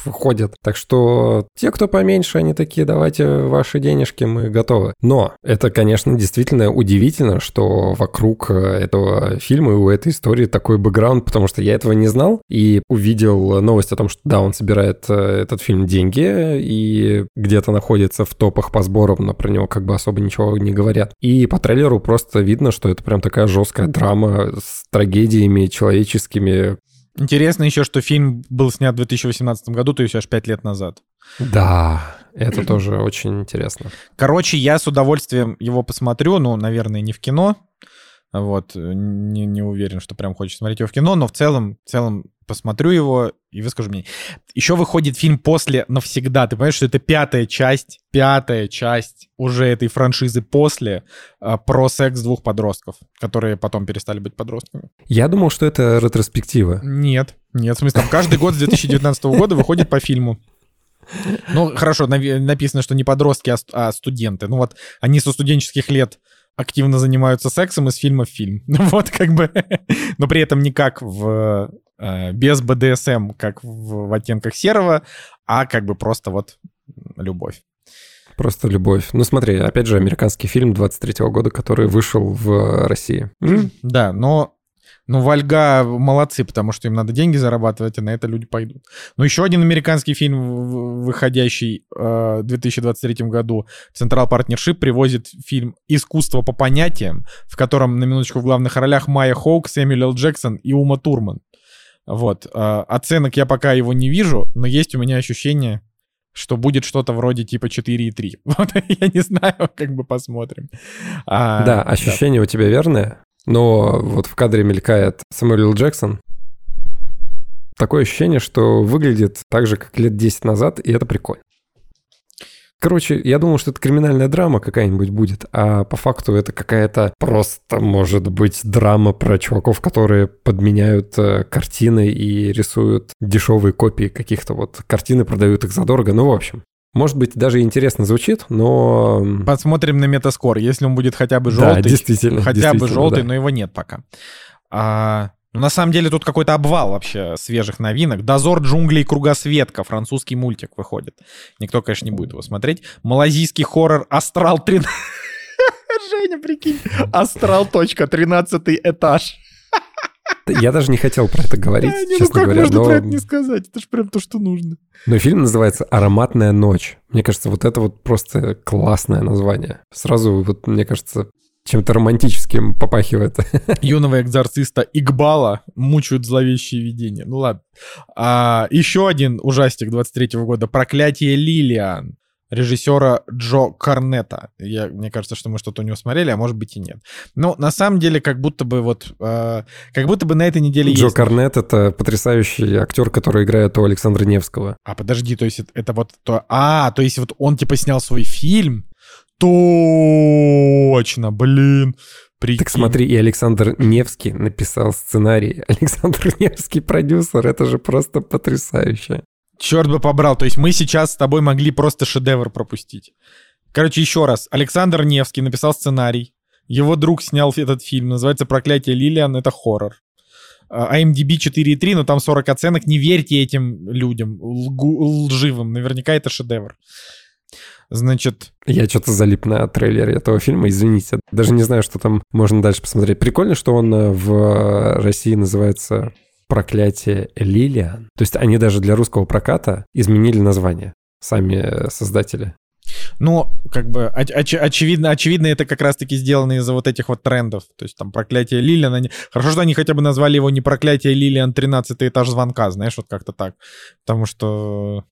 выходят. Так что те, кто поменьше, они такие, давайте ваши денежки, мы готовы. Но это, конечно, действительно удивительно, что вокруг этого фильма и у этой истории такой бэкграунд, потому что я этого не знал и увидел новость о том, что да, он собирает э, этот фильм деньги и где-то находится в топах по сборам, но про него как бы особо ничего не говорят. И по трейлеру просто видно, что это прям такая жесткая драма с трагедиями человеческими, Интересно еще, что фильм был снят в 2018 году, то есть аж 5 лет назад. Да, это тоже очень интересно. Короче, я с удовольствием его посмотрю, ну, наверное, не в кино, вот, не, не уверен, что прям хочется смотреть его в кино, но в целом, в целом посмотрю его и выскажу мне. Еще выходит фильм «После навсегда». Ты понимаешь, что это пятая часть, пятая часть уже этой франшизы «После» э, про секс двух подростков, которые потом перестали быть подростками. Я думал, что это ретроспектива. Нет, нет, в смысле, там каждый год с 2019 года выходит по фильму. Ну, хорошо, написано, что не подростки, а, а студенты. Ну вот, они со студенческих лет активно занимаются сексом из фильма в фильм. Вот как бы, но при этом не как в э, без БДСМ, как в, в оттенках серого, а как бы просто вот любовь. Просто любовь. Ну смотри, опять же, американский фильм 23-го года, который вышел в России. Да, но ну, Вальга молодцы, потому что им надо деньги зарабатывать, и на это люди пойдут. Но еще один американский фильм, выходящий э, в 2023 году, Central Partnership, привозит фильм «Искусство по понятиям», в котором, на минуточку, в главных ролях Майя Хоук, Сэмюэл. Джексон и Ума Турман. Вот. Э, оценок я пока его не вижу, но есть у меня ощущение, что будет что-то вроде типа 4,3. Вот я не знаю, как бы посмотрим. А, да, ощущение да. у тебя верное? Но вот в кадре мелькает Самуэл Джексон. Такое ощущение, что выглядит так же, как лет 10 назад, и это прикольно. Короче, я думал, что это криминальная драма какая-нибудь будет, а по факту это какая-то просто, может быть, драма про чуваков, которые подменяют э, картины и рисуют дешевые копии каких-то вот картины, продают их задорого. Ну, в общем, может быть, даже интересно звучит, но... Посмотрим на метаскор. Если он будет хотя бы желтый, да, действительно, хотя действительно, бы желтый, да. но его нет пока. А, ну, на самом деле тут какой-то обвал вообще свежих новинок. «Дозор джунглей Кругосветка», французский мультик выходит. Никто, конечно, не будет его смотреть. Малазийский хоррор «Астрал 13». Женя, прикинь. «Астрал. Тринадцатый этаж». Я даже не хотел про это говорить, да, честно ну как говоря. можно но... про это не сказать? Это же прям то, что нужно. Но фильм называется «Ароматная ночь». Мне кажется, вот это вот просто классное название. Сразу, вот, мне кажется, чем-то романтическим попахивает. Юного экзорциста Игбала мучают зловещие видения. Ну ладно. А, еще один ужастик 23 года «Проклятие Лилиан» режиссера Джо Карнета. Я, мне кажется, что мы что-то у него смотрели, а может быть и нет. Но на самом деле, как будто бы вот, э, как будто бы на этой неделе Джо есть... Карнет — это потрясающий актер, который играет у Александра Невского. А, подожди, то есть это вот то... А, то есть вот он типа снял свой фильм? Точно, блин. Прикинь. Так смотри, и Александр Невский написал сценарий. Александр Невский продюсер, это же просто потрясающе. Черт бы побрал, то есть мы сейчас с тобой могли просто шедевр пропустить. Короче, еще раз. Александр Невский написал сценарий. Его друг снял этот фильм. Называется «Проклятие Лилиан». Это хоррор. IMDb а, 4.3, но там 40 оценок. Не верьте этим людям, лгу, лживым. Наверняка это шедевр. Значит... Я что-то залип на трейлере этого фильма, извините. Даже не знаю, что там можно дальше посмотреть. Прикольно, что он э, в России называется проклятие Лилиан. То есть они даже для русского проката изменили название, сами создатели. Но, как бы, оч- очевидно, очевидно, это как раз-таки сделано из-за вот этих вот трендов. То есть там проклятие Лилиан. Они... Хорошо, что они хотя бы назвали его не проклятие Лилиан 13 этаж звонка, знаешь, вот как-то так. Потому что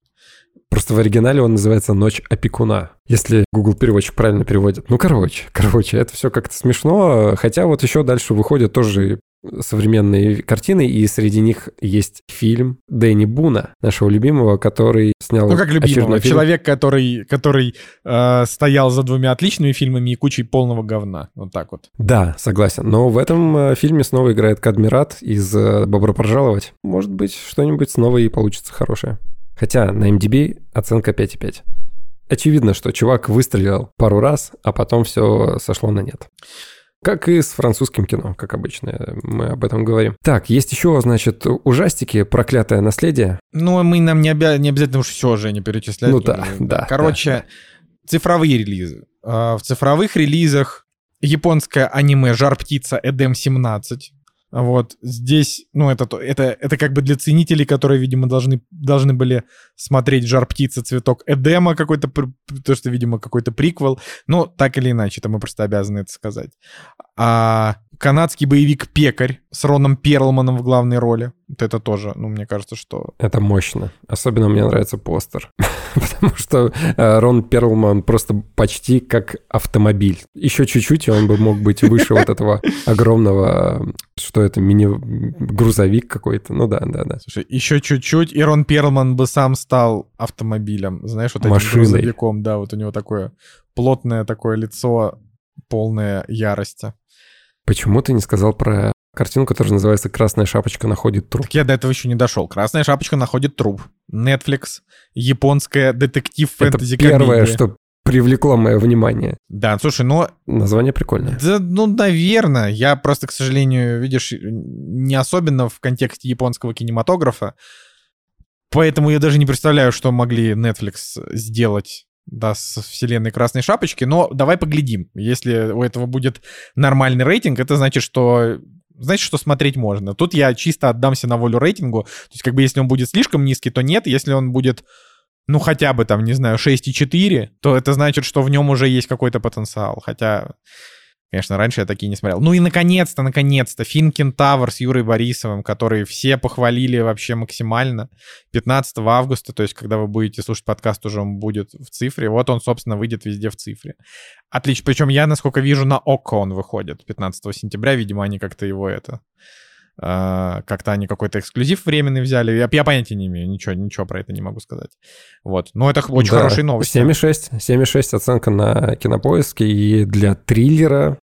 Просто в оригинале он называется «Ночь опекуна», если Google переводчик правильно переводит. Ну, короче, короче, это все как-то смешно. Хотя вот еще дальше выходят тоже современные картины, и среди них есть фильм Дэнни Буна, нашего любимого, который снял Ну, как любимого. фильм. Человек, который, который э, стоял за двумя отличными фильмами и кучей полного говна. Вот так вот. Да, согласен. Но в этом э, фильме снова играет Кадмират из э, «Бобро пожаловать». Может быть, что-нибудь снова и получится хорошее. Хотя на MDB оценка 5,5. Очевидно, что чувак выстрелил пару раз, а потом все сошло на нет. Как и с французским кино, как обычно, мы об этом говорим. Так, есть еще, значит, ужастики «Проклятое наследие». Ну, мы нам не, обя- не обязательно уж все не перечислять. Ну да, да, Короче, цифровые релизы. А, В цифровых релизах японское аниме «Жар-птица Эдем 17». Вот здесь, ну, это, то- это, это как бы для ценителей, которые, видимо, должны, должны были смотреть «Жар птица. Цветок Эдема» какой-то, то, что, видимо, какой-то приквел. Ну, так или иначе, это мы просто обязаны это сказать. А канадский боевик «Пекарь» с Роном Перлманом в главной роли. Это тоже, ну, мне кажется, что Это мощно. Особенно мне нравится постер. Потому что э, Рон Перлман просто почти как автомобиль. Еще чуть-чуть, и он бы мог быть выше вот этого огромного, э, что это, мини-грузовик какой-то. Ну да, да, да. Слушай, еще чуть-чуть, и Рон Перлман бы сам стал автомобилем, знаешь, вот этим Машиной. грузовиком, да, вот у него такое плотное такое лицо, полное ярости. Почему ты не сказал про картину, которая называется «Красная шапочка находит труп»? Так я до этого еще не дошел. Красная шапочка находит труп. Netflix, японская детектив Это фэнтези первое, что привлекло мое внимание. Да, слушай, ну, Название прикольное. да, ну, наверное. Я просто, к сожалению, видишь, не особенно в контексте японского кинематографа. Поэтому я даже не представляю, что могли Netflix сделать да, с вселенной Красной Шапочки. Но давай поглядим. Если у этого будет нормальный рейтинг, это значит, что знаете, что смотреть можно. Тут я чисто отдамся на волю рейтингу. То есть, как бы, если он будет слишком низкий, то нет. Если он будет, ну, хотя бы там, не знаю, 6,4, то это значит, что в нем уже есть какой-то потенциал. Хотя, конечно, раньше я такие не смотрел. Ну и, наконец-то, наконец-то, фильм «Кентавр» с Юрой Борисовым, который все похвалили вообще максимально. 15 августа, то есть, когда вы будете слушать подкаст, уже он будет в цифре. Вот он, собственно, выйдет везде в цифре. Отлично. Причем я, насколько вижу, на ОККО он выходит 15 сентября. Видимо, они как-то его это... а, как-то они какой-то эксклюзив временный взяли. Я, я понятия не имею, ничего, ничего про это не могу сказать. Вот. Но это очень Да, хорошие новости. 7,6. 7,6 оценка на кинопоиске. И для триллера,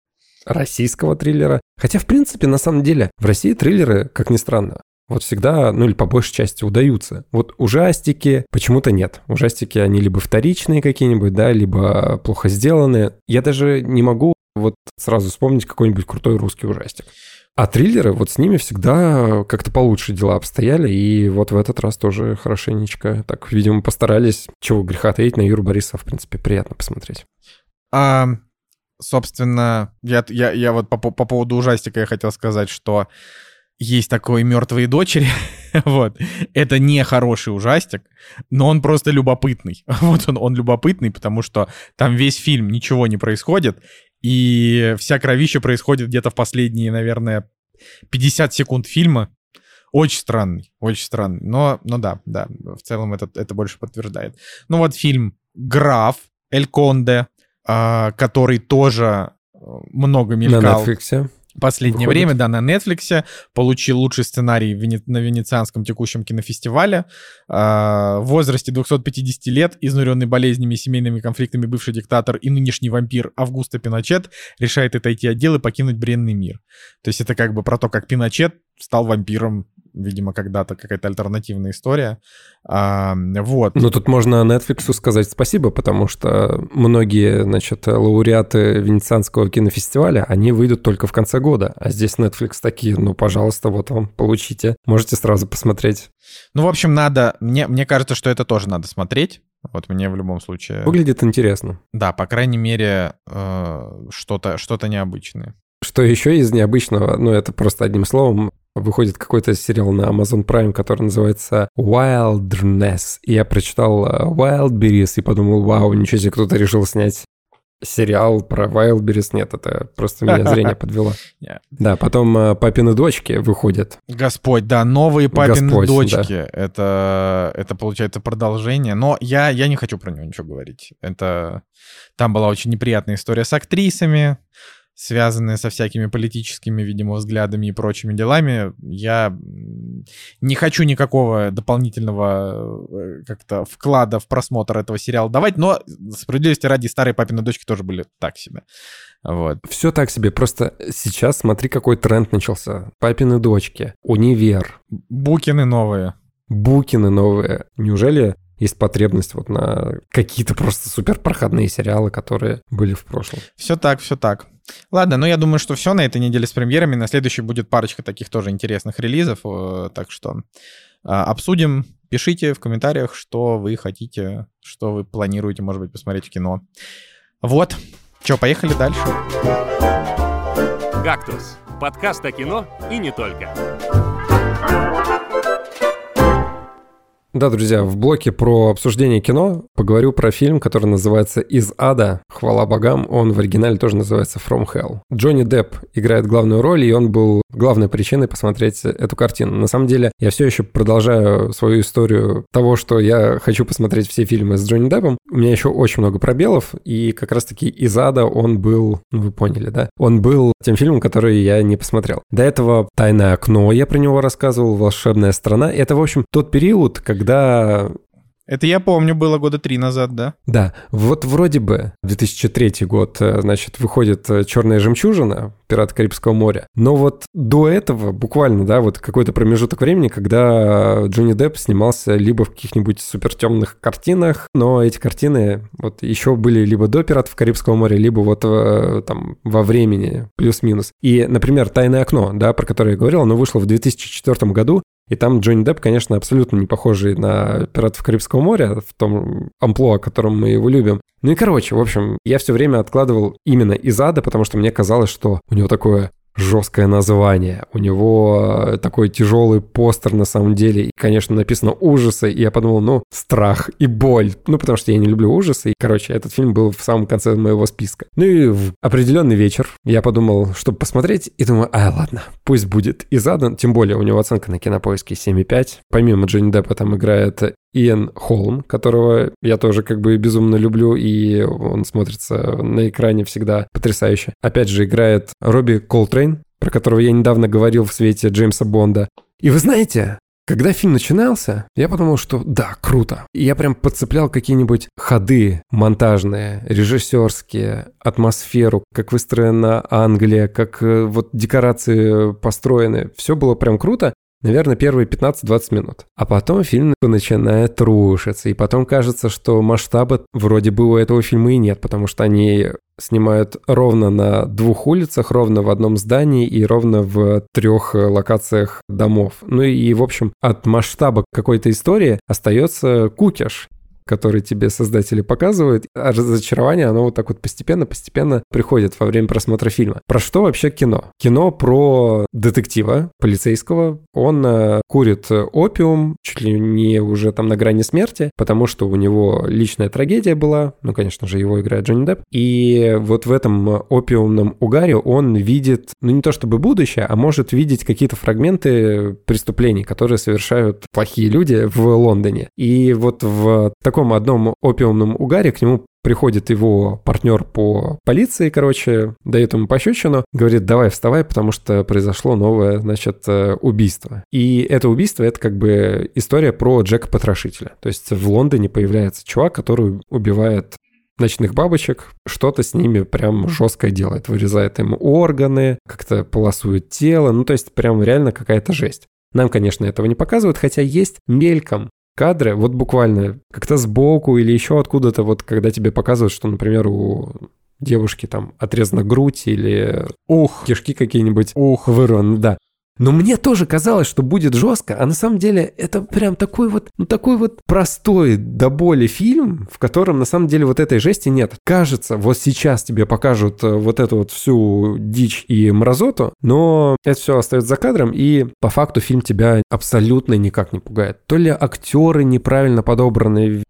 российского триллера. Хотя, в принципе, на самом деле, в России триллеры, как ни странно, вот всегда, ну или по большей части удаются. Вот ужастики почему-то нет. Ужастики, они либо вторичные какие-нибудь, да, либо плохо сделанные. Я даже не могу вот сразу вспомнить какой-нибудь крутой русский ужастик. А триллеры, вот с ними всегда как-то получше дела обстояли, и вот в этот раз тоже хорошенечко. Так, видимо, постарались. Чего греха таить, на Юру Борисова, в принципе, приятно посмотреть. А, собственно, я, я, я вот по, по по поводу ужастика я хотел сказать, что есть такой «Мертвые дочери». вот. Это не хороший ужастик, но он просто любопытный. вот он, он любопытный, потому что там весь фильм ничего не происходит, и вся кровища происходит где-то в последние, наверное, 50 секунд фильма. Очень странный, очень странный. Но, но да, да, в целом это, это больше подтверждает. Ну вот фильм «Граф» Эль Конде, а, который тоже э, много На мелькал Netflix. Последнее выходит. время, да, на Netflix, получил лучший сценарий Вене- на Венецианском текущем кинофестивале. А, В возрасте 250 лет, изнуренный болезнями и семейными конфликтами бывший диктатор и нынешний вампир Августо Пиночет решает отойти от дела и покинуть бренный мир. То есть это как бы про то, как Пиночет стал вампиром, видимо, когда-то какая-то альтернативная история. А, Вот. Ну, тут можно Netflix сказать спасибо, потому что многие, значит, лауреаты Венецианского кинофестиваля, они выйдут только в конце года. А здесь Netflix такие, ну, пожалуйста, вот вам, получите. Можете сразу посмотреть. Ну, в общем, надо... Мне, мне кажется, что это тоже надо смотреть. Вот мне в любом случае... Выглядит интересно. Да, по крайней мере, э, что-то что необычное. Что еще из необычного, ну это просто одним словом, выходит какой-то сериал на Amazon Prime, который называется Wilderness. И я прочитал э, Wildberries и подумал, вау, ничего себе, кто-то решил снять сериал про Wildberries. Нет, это просто меня зрение подвело. Yeah. Да, потом э, папины дочки выходят. Господь, да, новые папины Господь, дочки. Это, это получается продолжение. Но я, я не хочу про него ничего говорить. Это там была очень неприятная история с актрисами связанные со всякими политическими, видимо, взглядами и прочими делами. Я не хочу никакого дополнительного э, как-то вклада в просмотр этого сериала давать, но справедливости ради старые папины дочки тоже были так себе. Вот. Все так себе, просто сейчас смотри, какой тренд начался. Папины дочки, универ. Букины новые. Букины новые. Неужели есть потребность вот на какие-то просто супер проходные сериалы, которые были в прошлом. Все так, все так. Ладно, ну я думаю, что все на этой неделе с премьерами. На следующей будет парочка таких тоже интересных релизов. э, Так что а, обсудим. Пишите в комментариях, что вы хотите, что вы планируете, может быть, посмотреть в кино. Вот. Че, поехали дальше. «Кактус» — подкаст о кино и не только. Да, друзья, в блоке про обсуждение кино поговорю про фильм, который называется «Из ада». Хвала богам, он в оригинале тоже называется «From Hell». Джонни Депп играет главную роль, и он был главной причиной посмотреть эту картину. На самом деле, я все еще продолжаю свою историю того, что я хочу посмотреть все фильмы с Джонни Деппом. У меня еще очень много пробелов, и как раз-таки «Из ада» он был, ну вы поняли, да? Он был тем фильмом, который я не посмотрел. До этого «Тайное окно» я про него рассказывал, «Волшебная страна». Это, в общем, тот период, когда Это я помню, было года три назад, да? да, вот вроде бы 2003 год, э, значит, выходит э, «Черная жемчужина», «Пираты Карибского моря». Но вот до этого, буквально, да, вот какой-то промежуток времени, когда Джонни Депп снимался либо в каких-нибудь супер темных картинах, но эти картины вот еще были либо до «Пиратов Карибского моря», либо вот э, там во времени, плюс-минус. И, например, «Тайное окно», да, про которое я говорил, оно вышло в 2004 году, и там Джонни Депп, конечно, абсолютно не похожий на «Пиратов Карибского моря», в том амплуа, которым мы его любим. Ну и короче, в общем, я все время откладывал именно из ада, потому что мне казалось, что у него такое жесткое название. У него э, такой тяжелый постер на самом деле. И, конечно, написано ужасы. И я подумал, ну, страх и боль. Ну, потому что я не люблю ужасы. И, короче, этот фильм был в самом конце моего списка. Ну и в определенный вечер я подумал, чтобы посмотреть. И думаю, а, ладно, пусть будет и задан. Тем более у него оценка на кинопоиске 7,5. Помимо Джонни Деппа там играет Иэн Холм, которого я тоже как бы безумно люблю, и он смотрится на экране всегда потрясающе. Опять же, играет Робби Колтрейн, про которого я недавно говорил в свете Джеймса Бонда. И вы знаете, когда фильм начинался, я подумал, что да, круто. И я прям подцеплял какие-нибудь ходы монтажные, режиссерские, атмосферу, как выстроена Англия, как э, вот декорации построены. Все было прям круто. Наверное, первые 15-20 минут. А потом фильм начинает рушиться. И потом кажется, что масштаба вроде бы у этого фильма и нет, потому что они снимают ровно на двух улицах, ровно в одном здании и ровно в трех э, локациях домов. Ну и, в общем, от масштаба какой-то истории остается кукиш который тебе создатели показывают, а разочарование, оно вот так вот постепенно-постепенно приходит во время просмотра фильма. Про что вообще кино? Кино про детектива полицейского. Он э, курит опиум, чуть ли не уже там на грани смерти, потому что у него личная трагедия была, ну, конечно же, его играет Джонни Депп, и вот в этом опиумном угаре он видит, ну, не то чтобы будущее, а может видеть какие-то фрагменты преступлений, которые совершают плохие люди в Лондоне. И вот в таком одном опиумном угаре к нему приходит его партнер по полиции, короче, дает ему пощечину, говорит, давай вставай, потому что произошло новое, значит, э, убийство. И это убийство, это как бы история про Джека Потрошителя. То есть в Лондоне появляется чувак, который убивает ночных бабочек, что-то с ними прям жесткое делает, вырезает им органы, как-то полосует тело, ну то есть прям реально какая-то жесть. Нам, конечно, этого не показывают, хотя есть мельком кадры, вот буквально как-то сбоку или еще откуда-то, вот когда тебе показывают, что, например, у девушки там отрезана грудь или Ух, кишки какие-нибудь ух. вырваны, да. Но мне тоже казалось, что будет жестко, а на самом деле это прям такой вот, ну такой вот простой до боли фильм, в котором на самом деле вот этой жести нет. Кажется, вот сейчас тебе покажут э, вот эту вот всю дичь и мразоту, но это все остается за кадром, и по факту фильм тебя абсолютно никак не пугает. То ли актеры неправильно подобраны,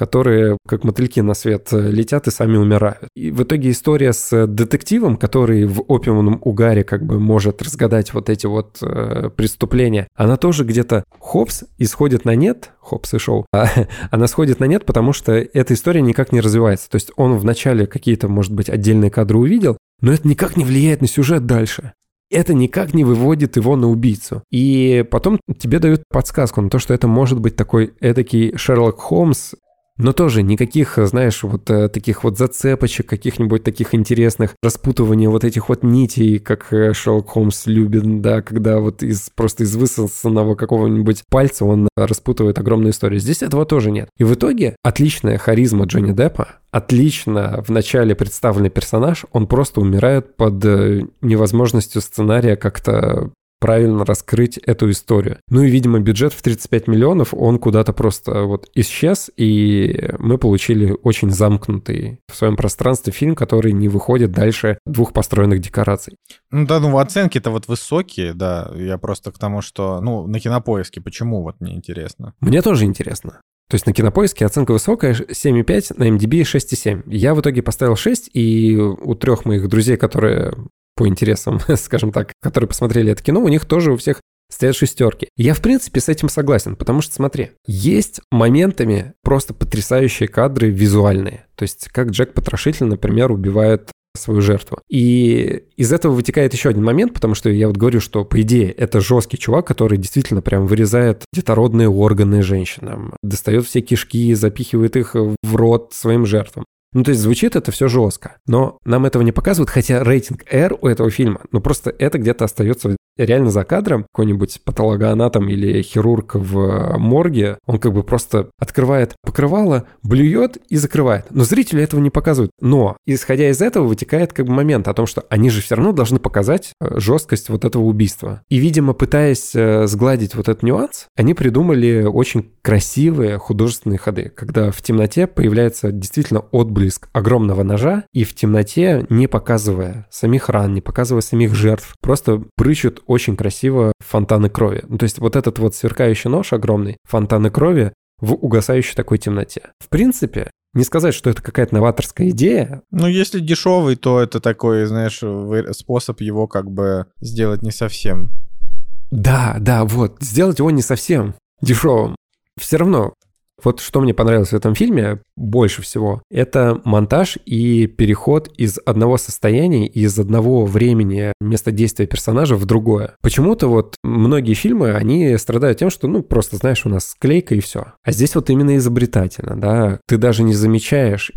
которые, как мотыльки на свет, э, летят и сами умирают. И в итоге история с детективом, который в опиумном угаре как бы может разгадать вот эти вот э, преступления, она тоже где-то хопс исходит на нет, хопс и шоу, а, она сходит на нет, потому что эта история никак не развивается. То есть он вначале какие-то, может быть, отдельные кадры увидел, но это никак не влияет на сюжет дальше это никак не выводит его на убийцу. И потом тебе дают подсказку на то, что это может быть такой эдакий Шерлок Холмс но тоже никаких, знаешь, вот э, таких вот зацепочек, каких-нибудь таких интересных, распутывания вот этих вот нитей, как э, Шерлок Холмс любит, да, когда вот из просто из высосанного какого-нибудь пальца он распутывает огромную историю. Здесь этого тоже нет. И в итоге отличная харизма Джонни Деппа, отлично в начале представленный персонаж, он просто умирает под э, невозможностью сценария как-то правильно раскрыть эту историю. Ну и, видимо, бюджет в 35 миллионов, он куда-то просто вот исчез, и мы получили очень замкнутый в своем пространстве фильм, который не выходит дальше двух построенных декораций. Ну да, ну оценки-то вот высокие, да, я просто к тому, что, ну, на кинопоиске, почему вот мне интересно? Мне тоже интересно. То есть на кинопоиске оценка высокая, 7,5, на MDB 6,7. Я в итоге поставил 6, и у трех моих друзей, которые по интересам, скажем так, которые посмотрели это кино, у них тоже у всех стоят шестерки. Я, в принципе, с этим согласен, потому что, смотри, есть моментами просто потрясающие кадры визуальные. То есть, как Джек Потрошитель, например, убивает свою жертву. И из этого вытекает еще один момент, потому что я вот говорю, что по идее это жесткий чувак, который действительно прям вырезает детородные органы женщинам, достает все кишки, запихивает их в рот своим жертвам. Ну, то есть звучит это все жестко, но нам этого не показывают, хотя рейтинг R у этого фильма, ну, просто это где-то остается реально за кадром. Какой-нибудь патологоанатом или хирург в морге, он как бы просто открывает покрывало, блюет и закрывает. Но зрителю этого не показывают. Но, исходя из этого, вытекает как бы момент о том, что они же все равно должны показать э, жесткость вот этого убийства. И, видимо, пытаясь э, сгладить вот этот нюанс, они придумали очень красивые художественные ходы, когда в темноте появляется действительно отблеск отблеск огромного ножа, и в темноте, не показывая самих ран, не показывая самих жертв, просто прыщут очень красиво фонтаны крови. Ну, то есть вот этот вот сверкающий нож огромный, фонтаны крови в угасающей такой темноте. В принципе, не сказать, что это какая-то новаторская идея. Ну, если дешевый, то это такой, знаешь, способ его как бы сделать не совсем. Да, да, вот, сделать его не совсем дешевым. Все равно вот что мне понравилось в этом фильме больше всего, это монтаж и переход из одного состояния, из одного времени места действия персонажа в другое. Почему-то вот многие фильмы, они страдают тем, что, ну, просто, знаешь, у нас склейка и все. А здесь вот именно изобретательно, да, ты даже не замечаешь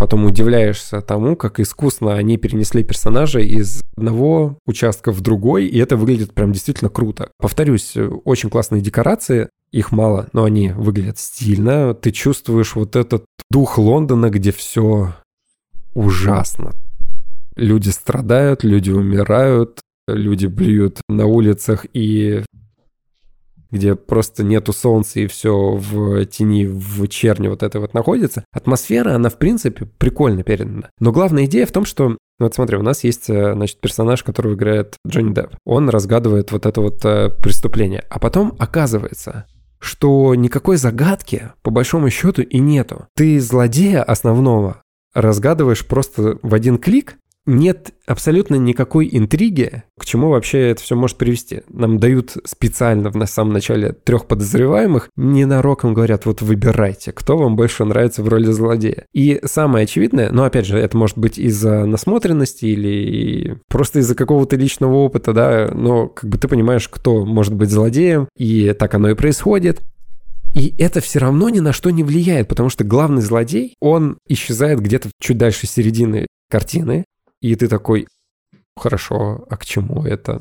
потом удивляешься тому, как искусно они перенесли персонажа из одного участка в другой, и это выглядит прям действительно круто. Повторюсь, очень классные декорации, их мало, но они выглядят стильно. Ты чувствуешь вот этот дух Лондона, где все ужасно. Люди страдают, люди умирают, люди блюют на улицах и где просто нету солнца и все в тени в черне вот это вот находится. Атмосфера, она в принципе прикольно передана. Но главная идея в том, что ну вот смотри, у нас есть, э, значит, персонаж, который играет Джонни Депп. Он разгадывает вот это вот э, преступление. А потом оказывается, что никакой загадки, по большому счету, и нету. Ты злодея основного разгадываешь просто в один клик, нет абсолютно никакой интриги, к чему вообще это все может привести. Нам дают специально в самом начале трех подозреваемых, ненароком говорят, вот выбирайте, кто вам больше нравится в роли злодея. И самое очевидное, но опять же, это может быть из-за насмотренности или просто из-за какого-то личного опыта, да, но как бы ты понимаешь, кто может быть злодеем, и так оно и происходит. И это все равно ни на что не влияет, потому что главный злодей, он исчезает где-то чуть дальше середины картины, и ты такой, хорошо, а к чему это?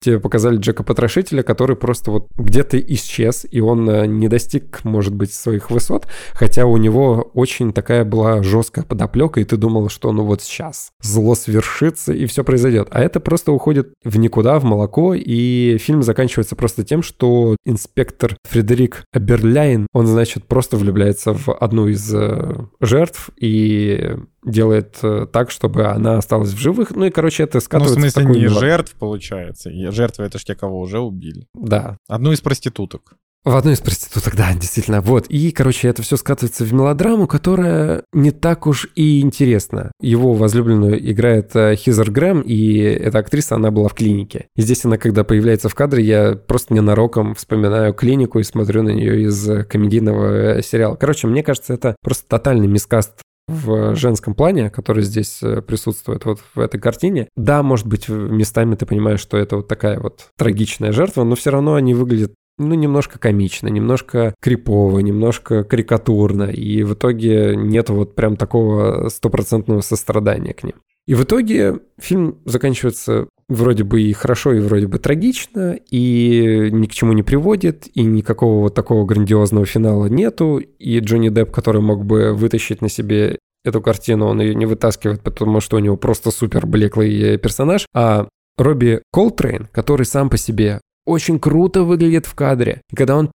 тебе показали Джека Потрошителя, который просто вот где-то исчез, и он э, не достиг, может быть, своих высот, хотя у него очень такая была жесткая подоплека, и ты думал, что ну вот сейчас зло свершится, и все произойдет. А это просто уходит в никуда, в молоко, и фильм заканчивается просто тем, что инспектор Фредерик Аберляйн, он, значит, просто влюбляется в одну из э, жертв и делает э, так, чтобы она осталась в живых. Ну и, короче, это скатывается Ну, в смысле, в такую не мело- жертв, получается. Жертвы — это ж те, кого уже убили. Да, Одну из проституток. В одной из проституток, да, действительно. Вот. И, короче, это все скатывается в мелодраму, которая не так уж и интересна. Его возлюбленную играет э, Хизер Грэм, и эта актриса, она была в клинике. И здесь она, когда появляется в кадре, я просто ненароком вспоминаю клинику и смотрю на нее из э, комедийного сериала. Короче, мне кажется, это просто тотальный мискаст в женском плане, который здесь э, присутствует вот в этой картине. Да, может быть, местами ты понимаешь, что это вот такая вот трагичная жертва, но все равно они выглядят ну, немножко комично, немножко крипово, немножко карикатурно, и в итоге нет вот прям такого стопроцентного сострадания к ним. И в итоге фильм заканчивается вроде бы и хорошо, и вроде бы трагично, и ни к чему не приводит, и никакого вот такого грандиозного финала нету, и Джонни Депп, который мог бы вытащить на себе эту картину, он ее не вытаскивает, потому что у него просто супер блеклый персонаж, а Робби Колтрейн, который сам по себе очень круто выглядит в кадре. И когда он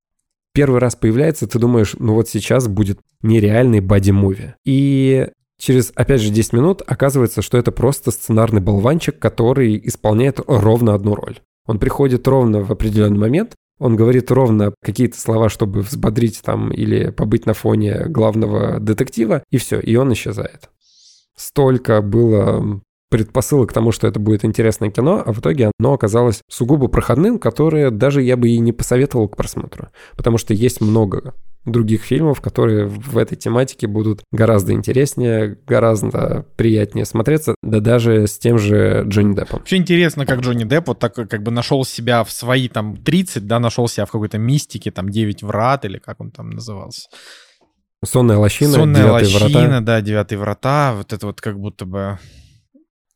первый раз появляется, ты думаешь, ну вот сейчас будет нереальный боди-муви. И через, опять же, 10 минут оказывается, что это просто сценарный болванчик, который исполняет ровно одну роль. Он приходит ровно в определенный момент, он говорит ровно какие-то слова, чтобы взбодрить там или побыть на фоне главного детектива, и все, и он исчезает. Столько было предпосылок к тому, что это будет интересное кино, а в итоге оно оказалось сугубо проходным, которое даже я бы и не посоветовал к просмотру. Потому что есть много других фильмов, которые в этой тематике будут гораздо интереснее, гораздо приятнее смотреться, да даже с тем же Джонни Деппом. Вообще интересно, как Джонни Депп вот так как бы нашел себя в свои там 30, да, нашел себя в какой-то мистике, там 9 врат или как он там назывался. Сонная лощина, Сонная лощина, врата. да, девятые врата, вот это вот как будто бы...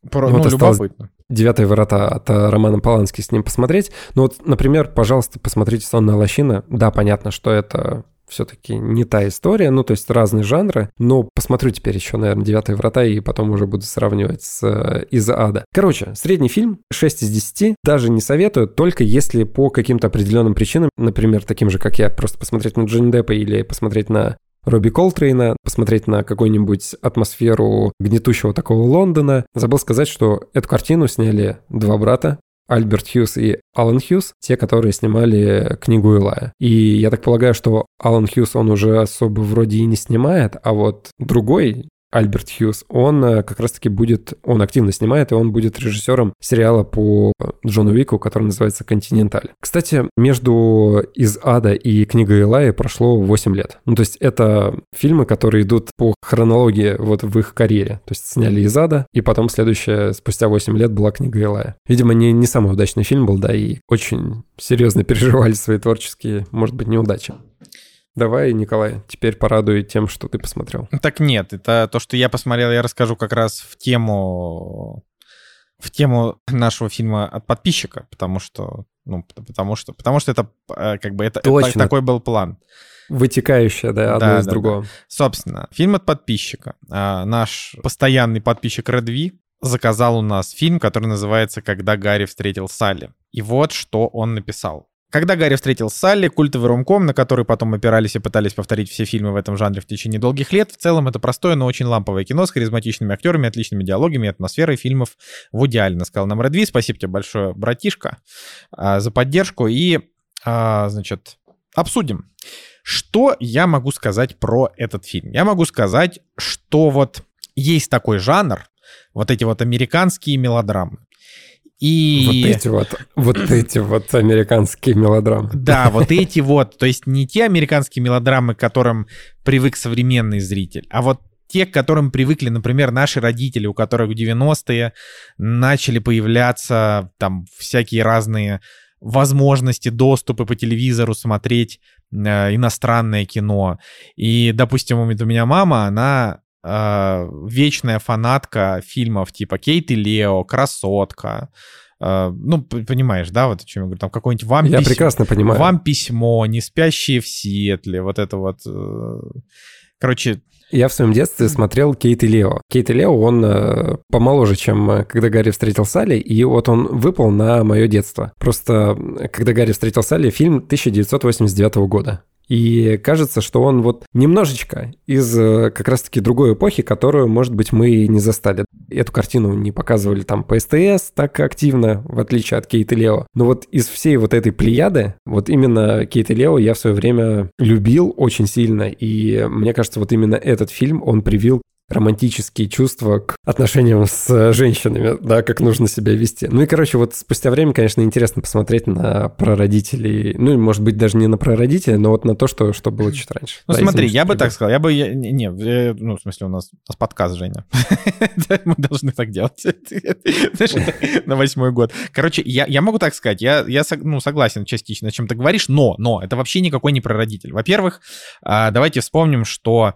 Про, Ну, ну, вот любопытно. «Девятые врата» от э, Романа Полански с ним посмотреть. Ну вот, например, пожалуйста, посмотрите «Сонная лощина». Да, понятно, что это все-таки не та история, ну, то есть разные жанры, но посмотрю теперь еще, наверное, «Девятые врата» и потом уже буду сравнивать с э, «Из ада». Короче, средний фильм 6 из 10, даже не советую, только если по каким-то определенным причинам, например, таким же, как я, просто посмотреть на Джонни Деппа или посмотреть на Робби Колтрейна, посмотреть на какую-нибудь атмосферу гнетущего такого Лондона. Забыл сказать, что эту картину сняли два брата, Альберт Хьюз и Алан Хьюз, те, которые снимали книгу Илая. И я так полагаю, что Алан Хьюз, он уже особо вроде и не снимает, а вот другой, Альберт Хьюз, он э, как раз-таки будет, он активно снимает, и он будет режиссером сериала по Джону Уику, который называется «Континенталь». Кстати, между «Из ада» и «Книга Илая» прошло 8 лет. Ну, то есть это фильмы, которые идут по хронологии вот в их карьере. То есть сняли «Из ада», и потом следующее, спустя 8 лет, была «Книга Илая». Видимо, не, не самый удачный фильм был, да, и очень серьезно переживали свои творческие, может быть, неудачи. Давай, Николай, теперь порадуй тем, что ты посмотрел. Так нет, это то, что я посмотрел, я расскажу как раз в тему в тему нашего фильма от подписчика, потому что ну потому что потому что это э, как бы это, это Точно. такой был план. Вытекающее, да, одно Да, из да, другого. Собственно, фильм от подписчика. А, Наш постоянный подписчик Редви заказал у нас фильм, который называется «Когда Гарри встретил Салли». И вот что он написал. Когда Гарри встретил Салли, культовый ромком, на который потом опирались и пытались повторить все фильмы в этом жанре в течение долгих лет, в целом это простое, но очень ламповое кино с харизматичными актерами, отличными диалогами и атмосферой фильмов Вуди Аллена, сказал нам Редви. Спасибо тебе большое, братишка, а, за поддержку. И, а, значит, обсудим. Что я могу сказать про этот фильм? Я могу сказать, что вот есть такой жанр, вот эти вот американские мелодрамы. И... Вот эти вот, вот эти вот американские мелодрамы. Да, вот эти вот, то есть не те американские мелодрамы, к которым привык современный зритель, а вот те, к которым привыкли, например, наши родители, у которых в 90-е начали появляться там всякие разные возможности, доступы по телевизору смотреть э, иностранное кино. И, допустим, у меня мама, она э, вечная фанатка фильмов типа Кейт и Лео, Красотка, э, ну, понимаешь, да, вот о чем я говорю, там какой-нибудь вам Я письмо, прекрасно понимаю. Вам письмо, не спящие в Сиэтле, вот это вот. Э, короче, я в своем детстве смотрел Кейт и Лео. Кейт и Лео, он э, помоложе, чем э, когда Гарри встретил Салли, и вот он выпал на мое детство. Просто когда Гарри встретил Салли, фильм 1989 года. И кажется, что он вот немножечко из э, как раз-таки другой эпохи, которую, может быть, мы не застали. Эту картину не показывали там по СТС так активно, в отличие от Кейт и Лео. Но вот из всей вот этой плеяды, вот именно Кейт и Лео я в свое время любил очень сильно. И мне кажется, вот именно этот фильм, он привил романтические чувства к отношениям с женщинами, да, как нужно себя вести. Ну и, короче, вот спустя время, конечно, интересно посмотреть на прародителей, ну, может быть, даже не на прародителей, но вот на то, что, что было чуть раньше. Ну, да, смотри, я бы так сказал, я бы, я, не, не, э, ну, в смысле, у нас, у нас подкаст, Женя. Мы должны так делать. На восьмой год. Короче, я, я могу так сказать, я, я ну, согласен частично, о чем ты говоришь, но, но, это вообще никакой не прародитель. Во-первых, а, давайте вспомним, что Э,